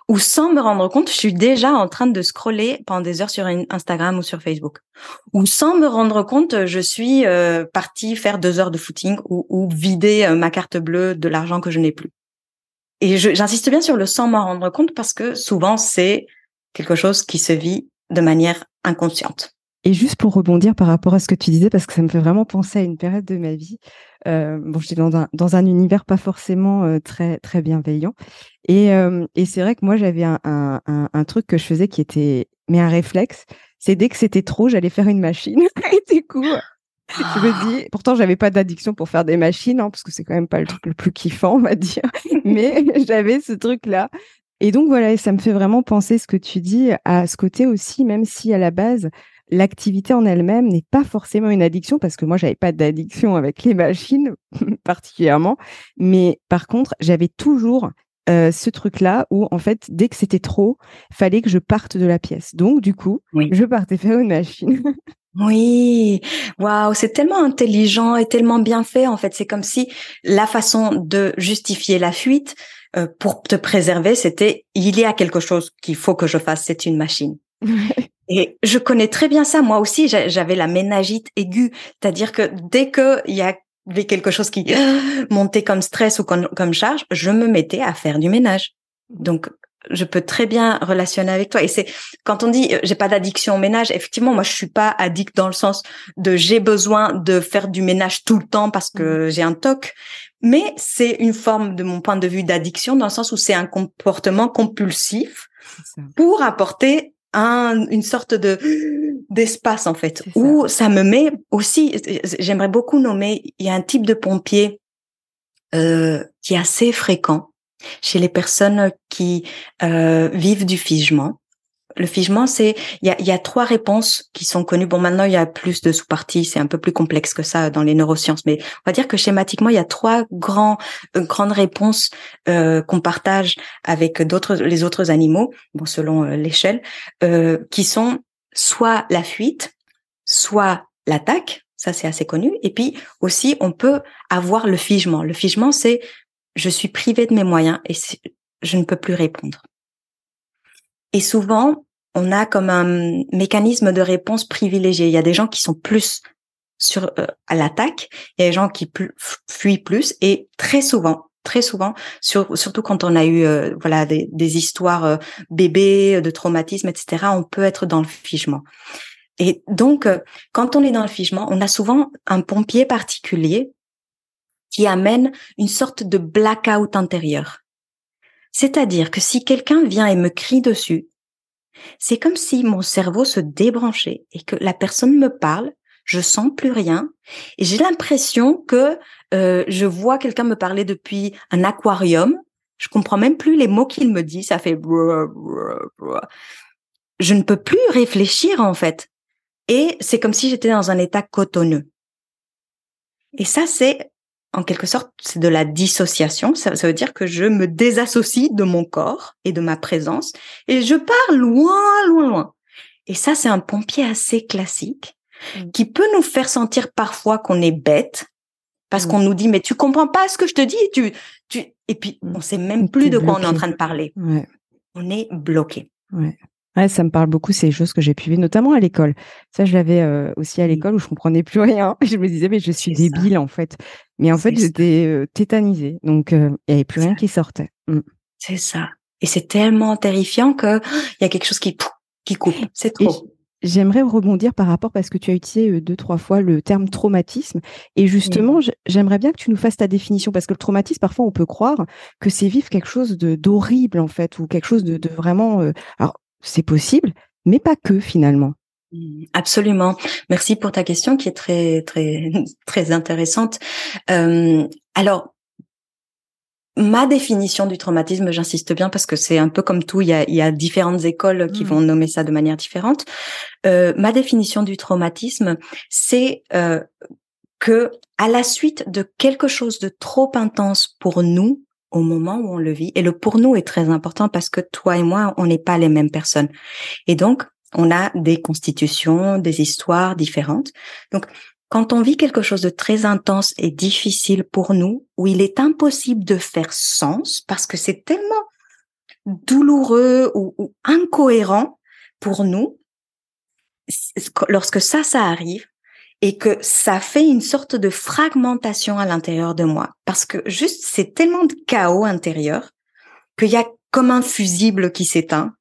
ou sans me rendre compte, je suis déjà en train de scroller pendant des heures sur Instagram ou sur Facebook. Ou sans me rendre compte, je suis euh, partie faire deux heures de footing ou, vider euh, ma carte bleue de l'argent que je n'ai plus. Et j'insiste bien sur le sans m'en rendre compte parce que souvent c'est quelque chose qui se vit de manière inconsciente. Et juste pour rebondir par rapport à ce que tu disais, parce que ça me fait vraiment penser à une période de ma vie. Euh, bon, j'étais dans un, dans un univers pas forcément euh, très, très bienveillant. Et, euh, et c'est vrai que moi, j'avais un, un, un, truc que je faisais qui était, mais un réflexe, c'est dès que c'était trop, j'allais faire une machine. et du coup, je me dis, pourtant, j'avais pas d'addiction pour faire des machines, hein, parce que c'est quand même pas le truc le plus kiffant, on va dire. Mais j'avais ce truc-là. Et donc voilà, ça me fait vraiment penser ce que tu dis à ce côté aussi, même si à la base, l'activité en elle-même n'est pas forcément une addiction parce que moi j'avais pas d'addiction avec les machines particulièrement. Mais par contre j'avais toujours euh, ce truc-là où en fait dès que c'était trop fallait que je parte de la pièce. Donc du coup je partais faire une machine. Oui, waouh, c'est tellement intelligent et tellement bien fait. En fait, c'est comme si la façon de justifier la fuite euh, pour te préserver, c'était il y a quelque chose qu'il faut que je fasse, c'est une machine. Et je connais très bien ça. Moi aussi, j'avais la ménagite aiguë, c'est-à-dire que dès que il y a j'avais quelque chose qui montait comme stress ou comme, charge, je me mettais à faire du ménage. Donc, je peux très bien relationner avec toi. Et c'est quand on dit euh, j'ai pas d'addiction au ménage, effectivement, moi je suis pas addict dans le sens de j'ai besoin de faire du ménage tout le temps parce que mmh. j'ai un toc. Mais c'est une forme de mon point de vue d'addiction dans le sens où c'est un comportement compulsif pour apporter un, une sorte de d'espace en fait où ça me met aussi. J'aimerais beaucoup nommer. Il y a un type de pompier euh, qui est assez fréquent chez les personnes qui euh, vivent du figement. Le figement, c'est il y a, trois réponses qui sont connues. Bon, maintenant il y a plus de sous-parties, c'est un peu plus complexe que ça dans les neurosciences, mais on va dire que schématiquement il y a trois euh, grandes réponses euh, qu'on partage avec d'autres les autres animaux, bon selon euh, l'échelle, qui sont soit la fuite, soit l'attaque. Ça c'est assez connu. Et puis aussi on peut avoir le figement. Le figement, c'est je suis privée de mes moyens et je ne peux plus répondre. Et souvent, on a comme un mécanisme de réponse privilégié. Il y a des gens qui sont plus sur euh, à l'attaque, il y a des gens qui fuient plus et très souvent, très souvent, surtout quand on a eu euh, voilà des, histoires euh, bébés, de traumatisme, etc. On peut être dans le figement. Et donc, quand on est dans le figement, on a souvent un pompier particulier qui amène une sorte de blackout intérieur. C'est-à-dire que si quelqu'un vient et me crie dessus, c'est comme si mon cerveau se débranchait et que la personne me parle, je sens plus rien et j'ai l'impression que euh, je vois quelqu'un me parler depuis un aquarium. Je comprends même plus les mots qu'il me dit. Ça fait je ne peux plus réfléchir en fait. Et c'est comme si j'étais dans un état cotonneux. Et ça, c'est en quelque sorte, c'est de la dissociation. Ça, veut dire que je me désassocie de mon corps et de ma présence et je pars loin, loin, loin. Et ça, c'est un pompier assez classique mm. qui peut nous faire sentir parfois qu'on est bête parce mm. qu'on nous dit mais tu comprends pas ce que je te dis, tu, tu, et puis mm. on sait même plus de quoi on est en train de parler. On est bloqué. Ouais. Ouais, ça me parle beaucoup, ces choses que j'ai pu vivre, notamment à l'école. Ça, je l'avais euh, aussi à l'école où je comprenais plus rien. Je me disais, mais je suis débile, en fait. Mais en fait, j'étais euh, tétanisée. Donc, euh, il n'y avait plus rien qui sortait. Mmh. C'est ça. Et c'est tellement terrifiant que il y a quelque chose qui, qui coupe. C'est trop. J'aimerais rebondir par rapport parce que tu as utilisé deux, trois fois le terme traumatisme. Et justement, j'aimerais bien que tu nous fasses ta définition parce que le traumatisme, parfois, on peut croire que c'est vivre quelque chose de d'horrible, en fait, ou quelque chose de, de vraiment. alors, c'est possible, mais pas que finalement. Mmh, absolument. Merci pour ta question qui est très très très intéressante. Euh, alors, ma définition du traumatisme, j'insiste bien parce que c'est un peu comme tout, il y a, il y a différentes écoles qui mmh. vont nommer ça de manière différente. Euh, ma définition du traumatisme, c'est euh, que à la suite de quelque chose de trop intense pour nous, au moment où on le vit. Et le pour nous est très important parce que toi et moi, on n'est pas les mêmes personnes. Et donc, on a des constitutions, des histoires différentes. Donc, quand on vit quelque chose de très intense et difficile pour nous, où il est impossible de faire sens parce que c'est tellement douloureux ou, ou incohérent pour nous, lorsque ça, ça arrive, et que ça fait une sorte de fragmentation à l'intérieur de moi parce que juste c'est tellement de chaos intérieur qu'il y a comme un fusible qui s'éteint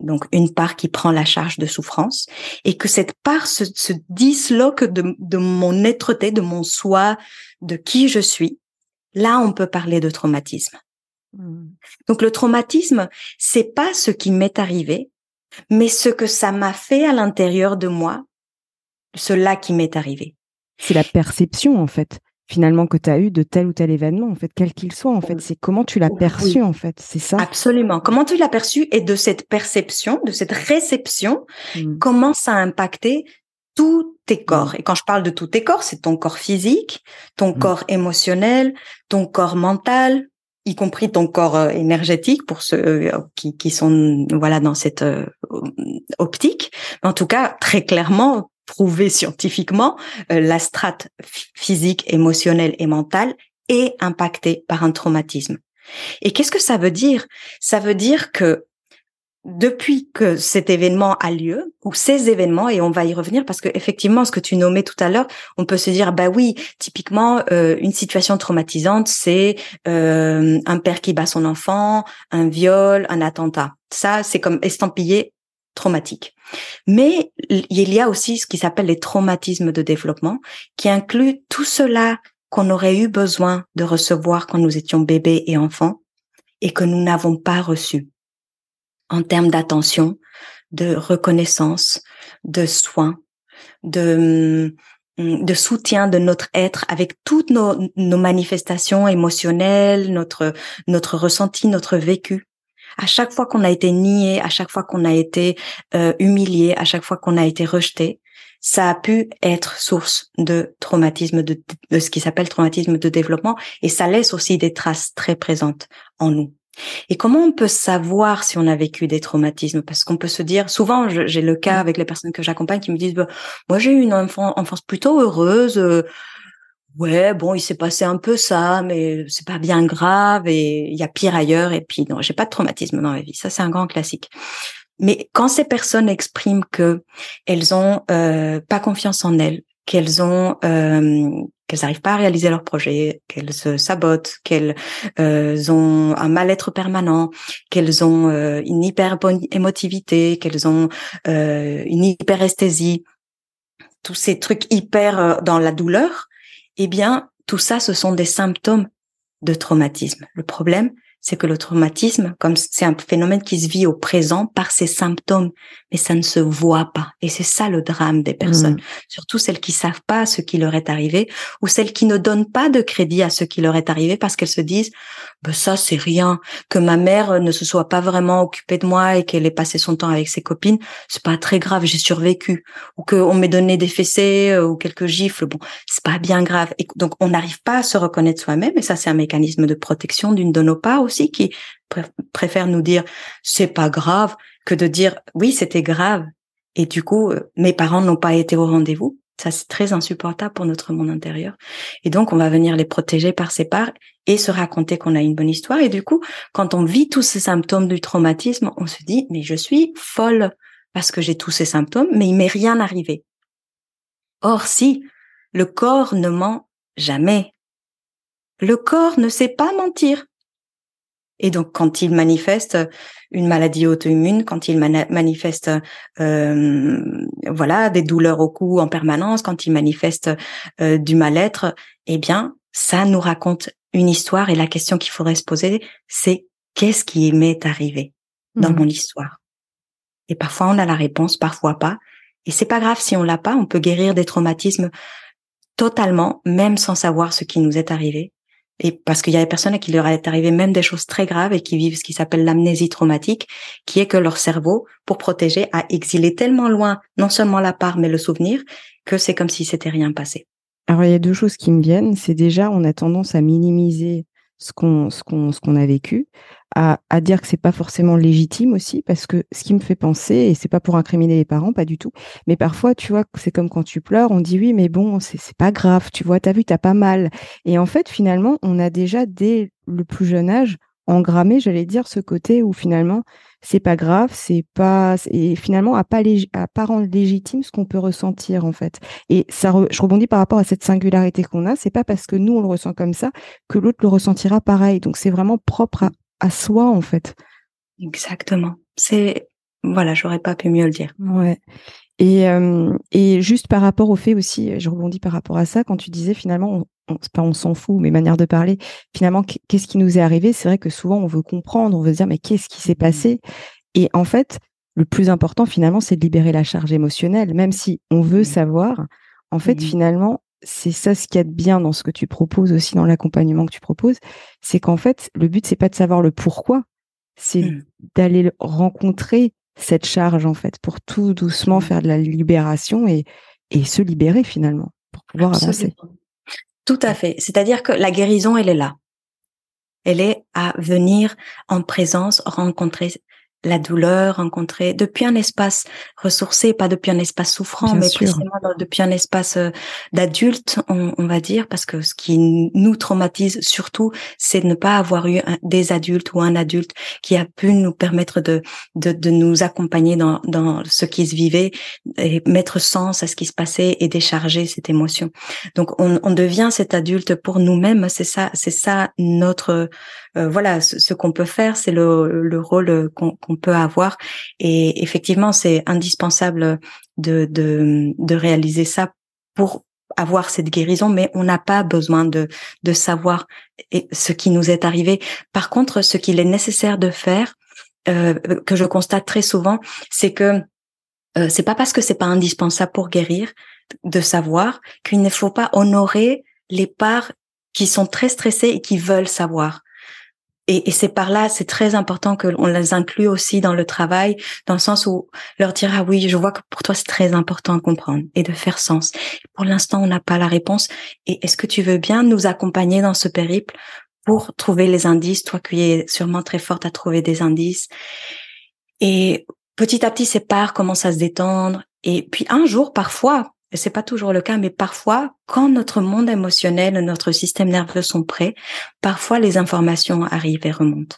donc une part qui prend la charge de souffrance et que cette part se, disloque de, de mon être-té, de mon soi, de qui je suis. Là, on peut parler de traumatisme. Mmh. Donc le traumatisme, c'est pas ce qui m'est arrivé, mais ce que ça m'a fait à l'intérieur de moi cela qui m'est arrivé. C'est la perception, en fait, finalement, que tu as eu de tel ou tel événement, en fait, quel qu'il soit, en fait. C'est comment tu l'as perçu, en fait. C'est ça? Absolument. Comment tu l'as perçu et de cette perception, de cette réception, mmh. comment ça a impacté tous tes corps? Et quand je parle de tous tes corps, c'est ton corps physique, ton mmh. corps émotionnel, ton corps mental, y compris ton corps euh, énergétique pour ceux euh, qui, qui sont voilà dans cette euh, optique. En tout cas, très clairement, prouvé scientifiquement, euh, la strate physique, émotionnelle et mentale est impactée par un traumatisme. Et qu'est-ce que ça veut dire? Ça veut dire que depuis que cet événement a lieu, ou ces événements, et on va y revenir parce que effectivement, ce que tu nommais tout à l'heure, on peut se dire, bah oui, typiquement, euh, une situation traumatisante, c'est euh, un père qui bat son enfant, un viol, un attentat. Ça, c'est comme estampillé traumatique. Mais il y a aussi ce qui s'appelle les traumatismes de développement, qui inclut tout cela qu'on aurait eu besoin de recevoir quand nous étions bébés et enfants et que nous n'avons pas reçu en termes d'attention, de reconnaissance, de soins, de, de soutien de notre être avec toutes nos, nos manifestations émotionnelles, notre, notre ressenti, notre vécu. À chaque fois qu'on a été nié, à chaque fois qu'on a été euh, humilié, à chaque fois qu'on a été rejeté, ça a pu être source de traumatisme, de, de ce qui s'appelle traumatisme de développement, et ça laisse aussi des traces très présentes en nous. Et comment on peut savoir si on a vécu des traumatismes? Parce qu'on peut se dire, souvent, j'ai le cas avec les personnes que j'accompagne qui me disent, bah, moi j'ai eu une enfance plutôt heureuse. Euh, ouais, bon, il s'est passé un peu ça, mais c'est pas bien grave et il y a pire ailleurs. Et puis non, j'ai pas de traumatisme dans ma vie. Ça, c'est un grand classique. Mais quand ces personnes expriment que elles ont euh, pas confiance en elles, qu'elles ont euh, qu'elles n'arrivent pas à réaliser leurs projets, qu'elles se sabotent, qu'elles euh, ont un mal-être permanent, qu'elles ont euh, une hyper émotivité, qu'elles ont euh, une hyperesthésie, tous ces trucs hyper euh, dans la douleur, eh bien, tout ça, ce sont des symptômes de traumatisme. Le problème, c'est que le traumatisme, comme c'est un phénomène qui se vit au présent par ses symptômes, mais ça ne se voit pas. Et c'est ça le drame des personnes, mmh. surtout celles qui savent pas ce qui leur est arrivé ou celles qui ne donnent pas de crédit à ce qui leur est arrivé parce qu'elles se disent ben ça c'est rien, que ma mère ne se soit pas vraiment occupée de moi et qu'elle ait passé son temps avec ses copines, c'est pas très grave, j'ai survécu. Ou qu'on m'ait donné des fessées euh, ou quelques gifles, bon, c'est pas bien grave. Et donc on n'arrive pas à se reconnaître soi-même et ça c'est un mécanisme de protection d'une de nos parts aussi qui préfère nous dire c'est pas grave que de dire oui c'était grave et du coup euh, mes parents n'ont pas été au rendez-vous ça, c'est très insupportable pour notre monde intérieur. Et donc, on va venir les protéger par ses parts et se raconter qu'on a une bonne histoire. Et du coup, quand on vit tous ces symptômes du traumatisme, on se dit, mais je suis folle parce que j'ai tous ces symptômes, mais il m'est rien arrivé. Or, si, le corps ne ment jamais. Le corps ne sait pas mentir. Et donc, quand il manifeste une maladie auto-immune, quand il manifeste euh, voilà des douleurs au cou en permanence, quand il manifeste euh, du mal-être, eh bien, ça nous raconte une histoire. Et la question qu'il faudrait se poser, c'est qu'est-ce qui m'est arrivé dans mmh. mon histoire? Et parfois, on a la réponse, parfois pas. Et c'est pas grave si on l'a pas. On peut guérir des traumatismes totalement, même sans savoir ce qui nous est arrivé. Et parce qu'il y a des personnes à qui leur est arrivé même des choses très graves et qui vivent ce qui s'appelle l'amnésie traumatique, qui est que leur cerveau, pour protéger, a exilé tellement loin non seulement la part mais le souvenir que c'est comme si c'était rien passé. Alors il y a deux choses qui me viennent. C'est déjà on a tendance à minimiser ce qu'on ce qu'on ce qu'on a vécu, à, dire que c'est pas forcément légitime aussi, parce que ce qui me fait penser, et c'est pas pour incriminer les parents, pas du tout, mais parfois tu vois c'est comme quand tu pleures, on dit oui mais bon c'est pas grave, tu vois t'as vu t'as pas mal, et en fait finalement on a déjà dès le plus jeune âge engrammé, j'allais dire, ce côté où finalement c'est pas grave, c'est pas et finalement à pas à pas rendre légitime ce qu'on peut ressentir en fait. Et ça, je rebondis par rapport à cette singularité qu'on a. C'est pas parce que nous on le ressent comme ça que l'autre le ressentira pareil. Donc c'est vraiment propre à, soi en fait. Exactement. C'est voilà, j'aurais pas pu mieux le dire. Ouais. Et, euh, et juste par rapport au fait aussi, je rebondis par rapport à ça, quand tu disais finalement, on, pas on s'en fout, mais manière de parler, finalement, qu'est-ce qui nous est arrivé? C'est vrai que souvent on veut comprendre, on veut se dire mais qu'est-ce qui s'est mmh. passé Et en fait, le plus important finalement, c'est de libérer la charge émotionnelle, même si on veut mmh. savoir. En fait, mmh. finalement, c'est ça ce qu'il y a de bien dans ce que tu proposes aussi dans l'accompagnement que tu proposes, c'est qu'en fait, le but c'est pas de savoir le pourquoi, c'est d'aller rencontrer cette charge en fait pour tout doucement faire de la libération et, et se libérer finalement pour pouvoir avancer. Tout à fait. C'est-à-dire que la guérison, elle est là. Elle est à venir en présence rencontrer la douleur rencontrée depuis un espace ressourcé, pas depuis un espace souffrant, mais précisément depuis un espace euh, d'adulte, on, va dire, parce que ce qui nous traumatise surtout, c'est de ne pas avoir eu des adultes ou un adulte qui a pu nous permettre de, de, de nous accompagner dans, dans ce qui se vivait et mettre sens à ce qui se passait et décharger cette émotion. Donc, on, on devient cet adulte pour nous-mêmes. C'est ça, c'est ça notre euh, voilà, ce, qu'on peut faire, c'est le, le rôle qu'on peut avoir. Et effectivement, c'est indispensable de, de, de réaliser ça pour avoir cette guérison, mais on n'a pas besoin de, de savoir ce qui nous est arrivé. Par contre, ce qu'il est nécessaire de faire, euh, que je constate très souvent, c'est que euh, c'est pas parce que c'est pas indispensable pour guérir de savoir qu'il ne faut pas honorer les parts qui sont très stressées et qui veulent savoir. Et, et c'est par là, c'est très important que on les inclut aussi dans le travail, dans le sens où leur dire ah oui, je vois que pour toi c'est très important de comprendre et de faire sens. Pour l'instant, on n'a pas la réponse. Et est-ce que tu veux bien nous accompagner dans ce périple pour trouver les indices, toi qui es sûrement très forte à trouver des indices. Et petit à petit, ces parts commencent à se détendre. Et puis un jour, parfois, c'est pas toujours le cas, mais parfois, quand notre monde émotionnel, notre système nerveux sont prêts, parfois les informations arrivent et remontent.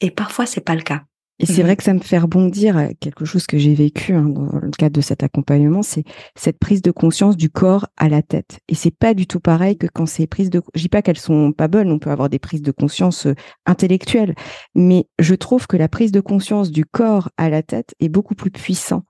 Et parfois, c'est pas le cas. Et c'est vrai que ça me fait rebondir quelque chose que j'ai vécu hein, dans le cadre de cet accompagnement, c'est cette prise de conscience du corps à la tête. Et c'est pas du tout pareil que quand ces prises de, je dis pas qu'elles sont pas bonnes, on peut avoir des prises de conscience euh, intellectuelles, mais je trouve que la prise de conscience du corps à la tête est beaucoup plus puissant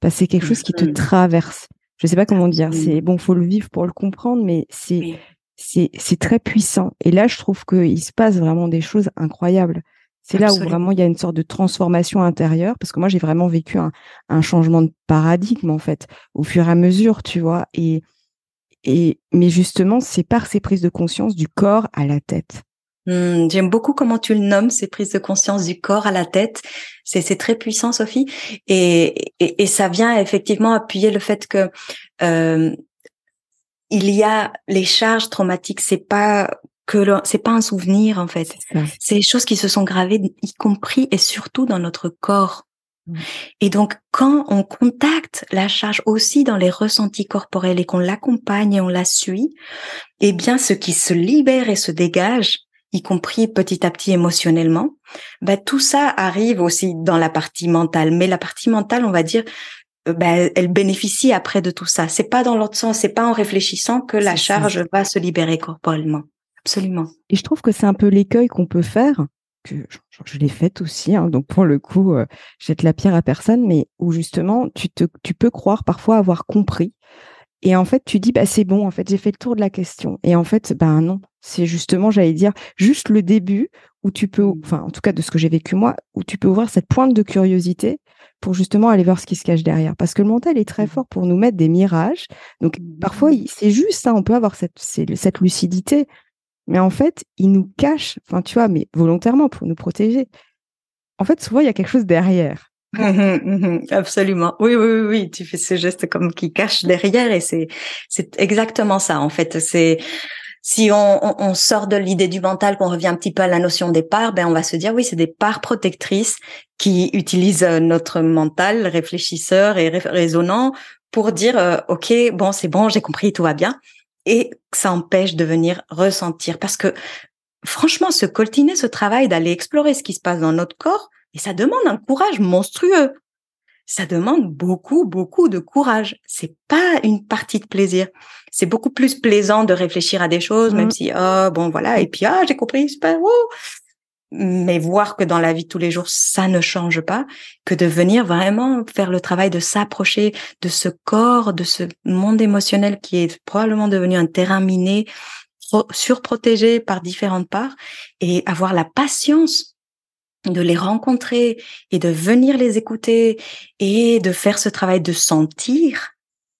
parce que c'est quelque chose qui te mmh. traverse je sais pas comment dire. C'est bon, faut le vivre pour le comprendre, mais c'est c'est c'est très puissant. Et là, je trouve qu'il se passe vraiment des choses incroyables. C'est là où vraiment il y a une sorte de transformation intérieure, parce que moi j'ai vraiment vécu un, un, changement de paradigme en fait, au fur et à mesure, tu vois. Et et mais justement, c'est par ces prises de conscience du corps à la tête. Mmh, j'aime beaucoup comment tu le nommes, ces prises de conscience du corps à la tête. C'est très puissant, Sophie, et, et, et, ça vient effectivement appuyer le fait que euh, il y a les charges traumatiques. C'est pas que c'est pas un souvenir en fait. C'est des choses qui se sont gravées, y compris et surtout dans notre corps. Mmh. Et donc, quand on contacte la charge aussi dans les ressentis corporels et qu'on l'accompagne et on la suit, eh bien, ce qui se libère et se dégage, y compris petit à petit émotionnellement, ben, tout ça arrive aussi dans la partie mentale. Mais la partie mentale, on va dire, ben, elle bénéficie après de tout ça. C'est pas dans l'autre sens, c'est pas en réfléchissant que la charge va se libérer corporellement. Absolument. Et je trouve que c'est un peu l'écueil qu'on peut faire, que je, l'ai fait aussi, hein, donc pour le coup, euh, jette la pierre à personne, mais où justement, tu, te, tu peux croire parfois avoir compris et en fait, tu dis, bah, c'est bon, en fait, j'ai fait le tour de la question. Et en fait, ben non, c'est justement, j'allais dire, juste le début où tu peux, enfin, en tout cas, de ce que j'ai vécu moi, où tu peux ouvrir cette pointe de curiosité pour justement aller voir ce qui se cache derrière. Parce que le mental est très mmh. fort pour nous mettre des mirages. Donc, mmh. parfois, c'est juste ça, on peut avoir cette, cette lucidité. Mais en fait, il nous cache, enfin, tu vois, mais volontairement pour nous protéger. En fait, souvent, il y a quelque chose derrière. Mmh mmh absolument. Oui, oui, oui, tu fais ce geste comme qui cache derrière et c'est c'est exactement ça en fait. C'est si on, on, sort de l'idée du mental, qu'on revient un petit peu à la notion des parts, ben on va se dire oui, c'est des parts protectrices qui utilisent euh, notre mental réfléchisseur et raisonnant pour dire euh, ok, bon, c'est bon, j'ai compris, tout va bien, et ça empêche de venir ressentir parce que franchement, se coltiner ce travail d'aller explorer ce qui se passe dans notre corps, et ça demande un courage monstrueux. Ça demande beaucoup, beaucoup de courage. C'est pas une partie de plaisir. C'est beaucoup plus plaisant de réfléchir à des choses, même mmh. si, oh, bon, voilà, et puis, ah, j'ai compris, super, oh. Mais voir que dans la vie de tous les jours, ça ne change pas, que de venir vraiment faire le travail de s'approcher de ce corps, de ce monde émotionnel qui est probablement devenu un terrain miné, surprotégé par différentes parts, et avoir la patience de les rencontrer et de venir les écouter et de faire ce travail de sentir,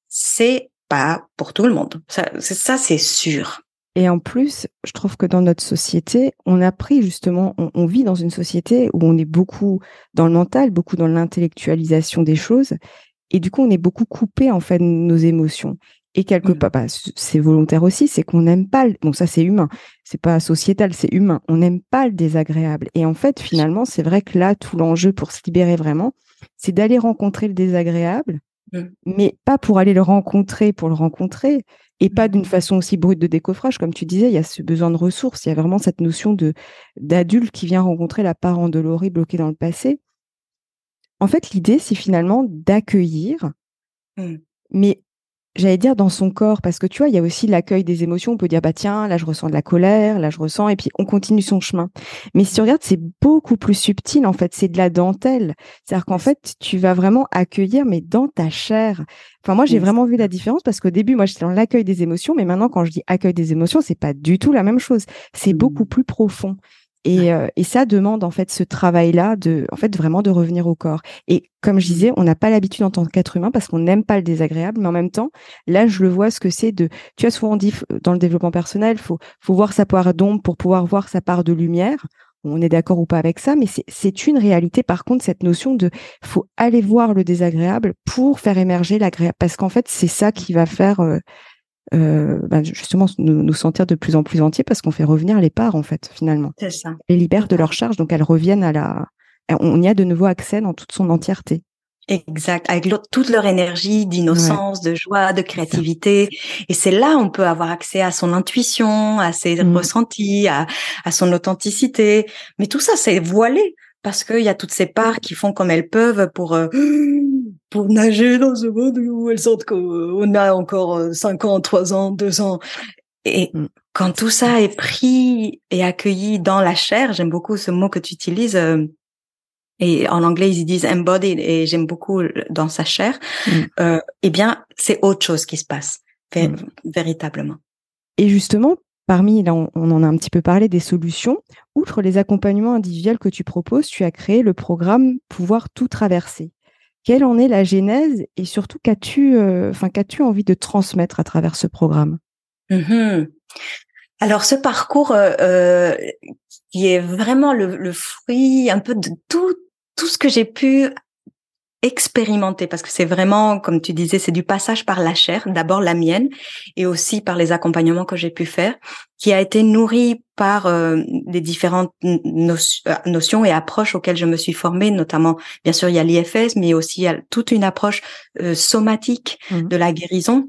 c'est pas pour tout le monde. Ça, ça c'est sûr. Et en plus, je trouve que dans notre société, on a pris justement, on, vit dans une société où on est beaucoup dans le mental, beaucoup dans l'intellectualisation des choses, et du coup, on est beaucoup coupé en fait de nos émotions. Et quelque Mmh. part, bah, c'est volontaire aussi, c'est qu'on n'aime pas. le- Bon, ça c'est humain, c'est pas sociétal, c'est humain. On n'aime pas le désagréable. Et en fait, finalement, c'est vrai que là, tout l'enjeu pour se libérer vraiment, c'est d'aller rencontrer le désagréable, Mmh. mais pas pour aller le rencontrer pour le rencontrer, et pas d'une façon aussi brute de décoffrage, comme tu disais. Il y a ce besoin de ressources, il y a vraiment cette notion de d'adulte qui vient rencontrer la part endolorie bloquée dans le passé. En fait, l'idée, c'est finalement d'accueillir, Mmh. mais j'allais dire dans son corps, parce que tu vois, il y a aussi l'accueil des émotions. On peut dire, bah tiens, là, je ressens de la colère, là, je ressens, et puis on continue son chemin. Mais si tu regardes, c'est beaucoup plus subtil, en fait, c'est de la dentelle. C'est-à-dire qu'en fait, tu vas vraiment accueillir, mais dans ta chair. Enfin, moi, j'ai vraiment vu la différence parce qu'au début, moi, j'étais dans l'accueil des émotions, mais maintenant, quand je dis accueil des émotions, c'est pas du tout la même chose. C'est Mhm. beaucoup plus profond. Et, euh, et ça demande en fait ce travail-là de, en fait, vraiment de revenir au corps. Et comme je disais, on n'a pas l'habitude en tant qu'être humain parce qu'on n'aime pas le désagréable, mais en même temps, là, je le vois ce que c'est de. Tu as souvent dit f- dans le développement personnel, faut faut voir sa part d'ombre pour pouvoir voir sa part de lumière. On est d'accord ou pas avec ça, mais c'est- c'est une réalité. Par contre, cette notion de faut aller voir le désagréable pour faire émerger l'agréable, parce qu'en fait, c'est ça qui va faire euh, euh, ben, justement nous, nous sentir de plus en plus entiers, parce qu'on fait revenir les parts en fait finalement C'est ça. les libère de leur charge, donc elles reviennent à la. On y a de nouveau accès dans toute son entièreté. Exact, avec toute leur énergie d'innocence, de joie, de créativité. Et c'est là on peut avoir accès à son intuition, à ses Mm. ressentis, à, à son authenticité. Mais tout ça, c'est voilé parce qu'il y a toutes ces parts qui font comme elles peuvent pour euh, pour nager dans ce monde où elles sentent qu'on a encore euh, cinq ans, trois ans, deux ans. Et Mm. quand tout ça est pris et accueilli dans la chair, j'aime beaucoup ce mot que tu utilises. euh, et en anglais, ils disent embodied, et j'aime beaucoup dans sa chair. Mm. Euh, eh bien, c'est autre chose qui se passe, Mm. véritablement. Et justement, parmi, là, on, en a un petit peu parlé des solutions. Outre les accompagnements individuels que tu proposes, tu as créé le programme Pouvoir tout traverser. Quelle en est la genèse et surtout qu'as-tu, euh, qu'as-tu envie de transmettre à travers ce programme? Mhm. Alors, ce parcours euh, euh, qui est vraiment le, le fruit un peu de tout tout ce que j'ai pu expérimenter parce que c'est vraiment comme tu disais c'est du passage par la chair d'abord la mienne et aussi par les accompagnements que j'ai pu faire qui a été nourri par euh, les différentes no- euh, notions et approches auxquelles je me suis formée notamment bien sûr il y a l'IFS mais aussi il y a toute une approche euh, somatique Mhm. de la guérison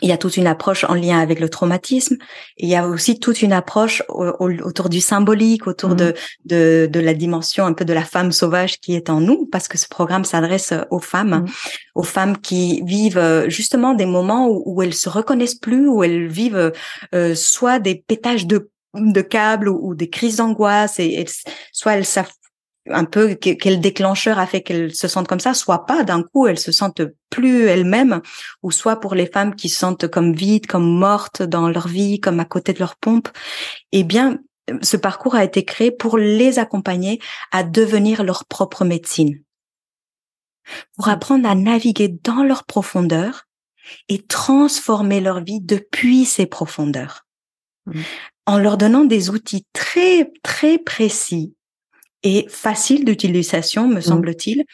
il y a toute une approche en lien avec le traumatisme. Il y a aussi toute une approche au- au- autour du symbolique, autour Mhm. de, de de la dimension un peu de la femme sauvage qui est en nous, parce que ce programme s'adresse aux femmes, Mhm. aux femmes qui vivent euh, justement des moments où, où elles se reconnaissent plus, où elles vivent euh, soit des pétages de de câbles ou, ou des crises d'angoisse, et, et soit elles savent un peu que- quel déclencheur a fait qu'elles se sentent comme ça, soit pas d'un coup elles se sentent plus elles-mêmes, ou soit pour les femmes qui se sentent comme vides, comme mortes dans leur vie, comme à côté de leur pompe. Eh bien, ce parcours a été créé pour les accompagner à devenir leur propre médecine, pour apprendre à naviguer dans leur profondeur et transformer leur vie depuis ces profondeurs, Mhm. en leur donnant des outils très très précis et faciles d'utilisation, me semble-t-il,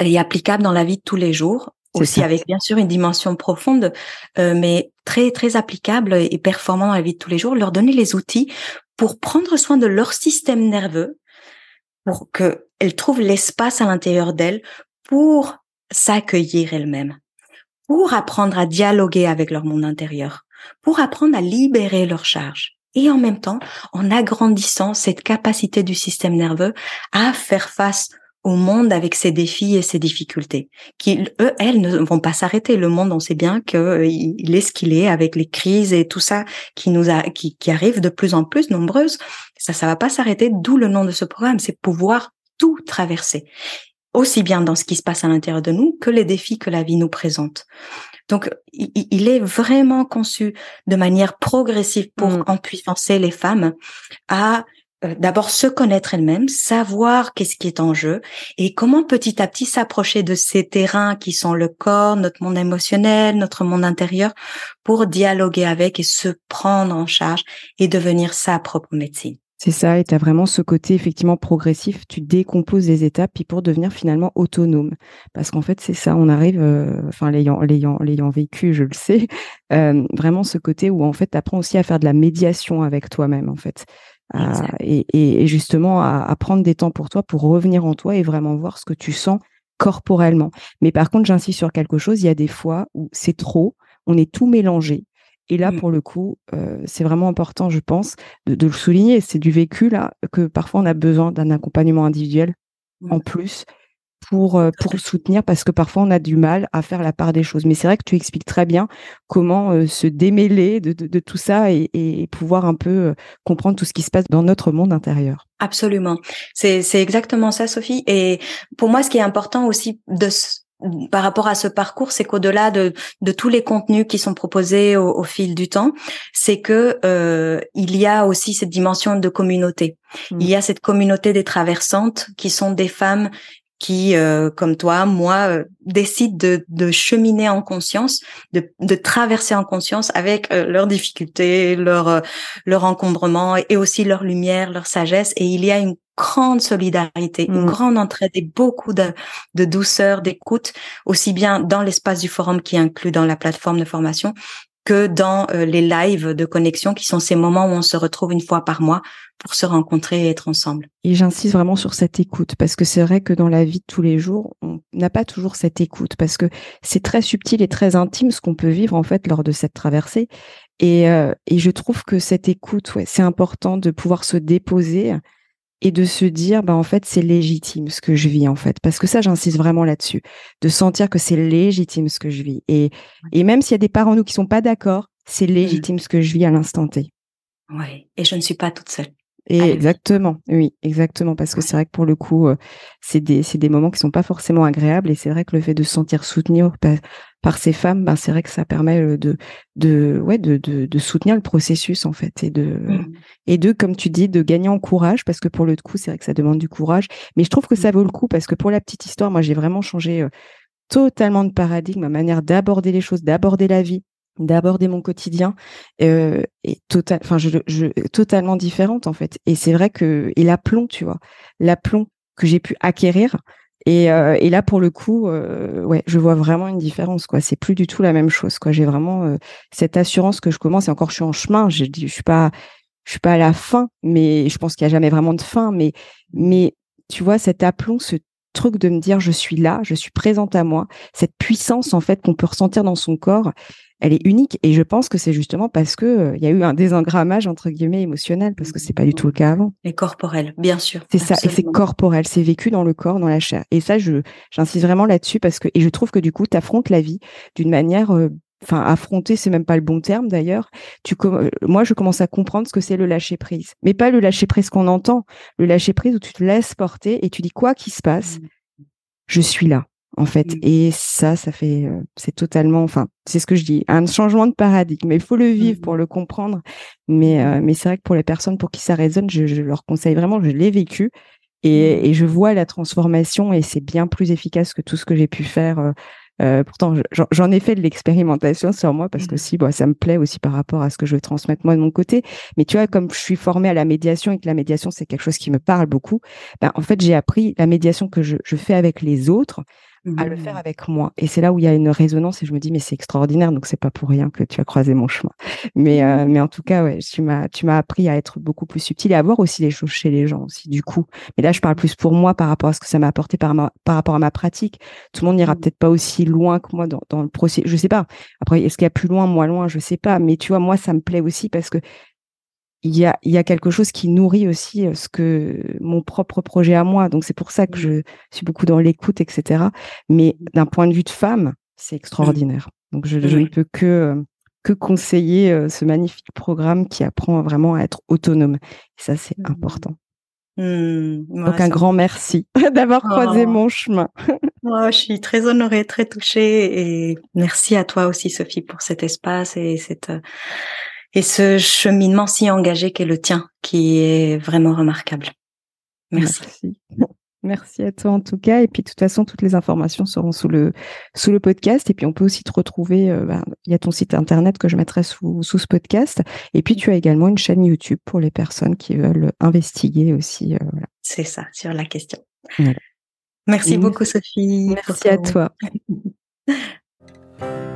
et applicables dans la vie de tous les jours, aussi ça. avec bien sûr une dimension profonde, euh, mais très très applicable et performant dans la vie de tous les jours, leur donner les outils pour prendre soin de leur système nerveux, pour qu'elles trouvent l'espace à l'intérieur d'elles pour s'accueillir elles-mêmes, pour apprendre à dialoguer avec leur monde intérieur, pour apprendre à libérer leur charge. Et en même temps, en agrandissant cette capacité du système nerveux à faire face au monde avec ses défis et ses difficultés, qui eux, elles ne vont pas s'arrêter. Le monde, on sait bien que euh, est ce qu'il est avec les crises et tout ça qui nous qui, qui arrivent de plus en plus nombreuses. Ça, ça va pas s'arrêter. D'où le nom de ce programme, c'est pouvoir tout traverser, aussi bien dans ce qui se passe à l'intérieur de nous que les défis que la vie nous présente. Donc, il, il est vraiment conçu de manière progressive pour Mm. empuissancer les femmes à euh, d'abord se connaître elles-mêmes, savoir qu'est-ce qui est en jeu et comment petit à petit s'approcher de ces terrains qui sont le corps, notre monde émotionnel, notre monde intérieur, pour dialoguer avec et se prendre en charge et devenir sa propre médecine. C'est ça, et tu as vraiment ce côté effectivement progressif, tu décomposes les étapes puis pour devenir finalement autonome. Parce qu'en fait, c'est ça, on arrive, euh, enfin l'ayant, l'ayant, l'ayant vécu, je le sais, euh, vraiment ce côté où en fait tu apprends aussi à faire de la médiation avec toi-même en fait. et, et, justement à, à, prendre des temps pour toi, pour revenir en toi et vraiment voir ce que tu sens corporellement. Mais par contre, j'insiste sur quelque chose, il y a des fois où c'est trop, on est tout mélangé et là, mmh. pour le coup, euh, c'est vraiment important, je pense, de, le souligner. C'est du vécu là que parfois on a besoin d'un accompagnement individuel en plus pour euh, pour soutenir parce que parfois on a du mal à faire la part des choses. Mais c'est vrai que tu expliques très bien comment euh, se démêler de, de, tout ça et, et, pouvoir un peu comprendre tout ce qui se passe dans notre monde intérieur. Absolument, c'est c'est exactement ça, Sophie. Et pour moi, ce qui est important aussi de par rapport à ce parcours, c'est qu'au-delà de, de, tous les contenus qui sont proposés au, fil du temps, c'est que euh, il y a aussi cette dimension de communauté. Mmh. Il y a cette communauté des traversantes qui sont des femmes qui, euh, comme toi, moi, euh, décident de, de, cheminer en conscience, de, de, traverser en conscience avec euh, leurs difficultés, leurs leur encombrement et aussi leur lumière, leur sagesse. Et il y a une grande solidarité, une mmh. grande entraide et beaucoup de, de douceur, d'écoute, aussi bien dans l'espace du forum qui est inclus dans la plateforme de formation que dans euh, les lives de connexion qui sont ces moments où on se retrouve une fois par mois pour se rencontrer et être ensemble. Et j'insiste vraiment sur cette écoute parce que c'est vrai que dans la vie de tous les jours, on n'a pas toujours cette écoute parce que c'est très subtil et très intime ce qu'on peut vivre en fait lors de cette traversée. Et, euh, et je trouve que cette écoute, ouais, c'est important de pouvoir se déposer et de se dire bah en fait c'est légitime ce que je vis en fait parce que ça j'insiste vraiment là-dessus de sentir que c'est légitime ce que je vis et et même s'il y a des parents nous qui sont pas d'accord c'est mmh. légitime ce que je vis à l'instant T. Oui, et je ne suis pas toute seule. Et exactement, oui, exactement, parce que c'est vrai que pour le coup, euh, c'est des, c'est des moments qui sont pas forcément agréables, et c'est vrai que le fait de se sentir soutenu par, ces femmes, ben c'est vrai que ça permet euh, de, de, ouais, de, de, de soutenir le processus en fait, et de, mmh. et de, comme tu dis, de gagner en courage, parce que pour le coup, c'est vrai que ça demande du courage, mais je trouve que ça vaut le coup, parce que pour la petite histoire, moi j'ai vraiment changé euh, totalement de paradigme, ma manière d'aborder les choses, d'aborder la vie d'aborder mon quotidien euh, est total enfin je, je totalement différente en fait. Et c'est vrai que et l'aplomb tu vois l'aplomb que j'ai pu acquérir. Et, euh, et là pour le coup euh, ouais je vois vraiment une différence quoi. C'est plus du tout la même chose quoi. J'ai vraiment euh, cette assurance que je commence et encore je suis en chemin. Je dis je suis pas je suis pas à la fin mais je pense qu'il y a jamais vraiment de fin. Mais mais tu vois cet aplomb ce truc de me dire je suis là, je suis présente à moi, cette puissance en fait qu'on peut ressentir dans son corps, elle est unique et je pense que c'est justement parce que euh, il y a eu un désengrammage entre guillemets émotionnel parce que c'est pas du tout le cas avant. Et corporel, bien sûr. C'est ça, et c'est corporel, c'est vécu dans le corps, dans la chair. Et ça, je j'insiste vraiment là-dessus parce que et je trouve que du coup, tu affrontes la vie d'une manière euh, enfin affronter c'est même pas le bon terme d'ailleurs tu euh, moi je commence à comprendre ce que c'est le lâcher prise mais pas le lâcher prise qu'on entend le lâcher prise où tu te laisses porter et tu dis quoi qu'il se passe mmh. je suis là en fait. Mmh. Et ça, ça fait, euh, c'est totalement, enfin, c'est ce que je dis, un changement de paradigme. Mais il faut le vivre pour mmh. le comprendre. Mais, euh, mais c'est vrai que pour les personnes pour qui ça résonne, je, je leur conseille vraiment, je l'ai vécu et, mmh. et, je vois la transformation et c'est bien plus efficace que tout ce que j'ai pu faire. Euh, euh pourtant, j'en ai fait de l'expérimentation sur moi parce que si, bon, ça me plaît aussi par rapport à ce que je veux transmettre moi de mon côté. Mais tu vois, comme je suis formée à la médiation et que la médiation c'est quelque chose qui me parle beaucoup, ben en fait j'ai appris la médiation que je, je fais avec les autres à le faire mmh. avec moi. Et c'est là où il y a une résonance et je me dis mais c'est extraordinaire donc c'est pas pour rien que tu as croisé mon chemin. Mais euh, mmh. mais en tout cas ouais, tu m'as tu m'as appris à être beaucoup plus subtil et à voir aussi les choses chez les gens aussi du coup. Mais là je parle plus pour moi par rapport à ce que ça m'a apporté par par rapport à ma pratique. Tout le monde n'ira mmh. peut-être pas aussi loin que moi dans, dans le processus, je sais pas. Après est-ce qu'il y a plus loin, moins loin, je sais pas, mais tu vois moi ça me plaît aussi parce que il y a, y a quelque chose qui nourrit aussi euh, ce que mon propre projet à moi. Donc c'est pour ça que mmh. je suis beaucoup dans l'écoute, etc. Mais mmh. d'un point de vue de femme, c'est extraordinaire. Donc je, je, ne peux que euh, que conseiller euh, ce magnifique programme qui apprend vraiment à être autonome. Et ça c'est mmh. important. Donc un grand merci d'avoir croisé oh. mon chemin. oh, je suis très honorée, très touchée et merci à toi aussi Sophie pour cet espace et cette et ce cheminement si engagé qu'est le tien, qui est vraiment remarquable. Merci. Merci à toi en tout cas. Et puis de toute façon, toutes les informations seront sous le, sous le podcast. Et puis on peut aussi te retrouver, euh, bah, il y a ton site internet que je mettrai sous, sous ce podcast. Et puis tu as également une chaîne YouTube pour les personnes qui veulent investiguer aussi. Euh, C'est ça, sur la question. Merci beaucoup Sophie. Merci à toi.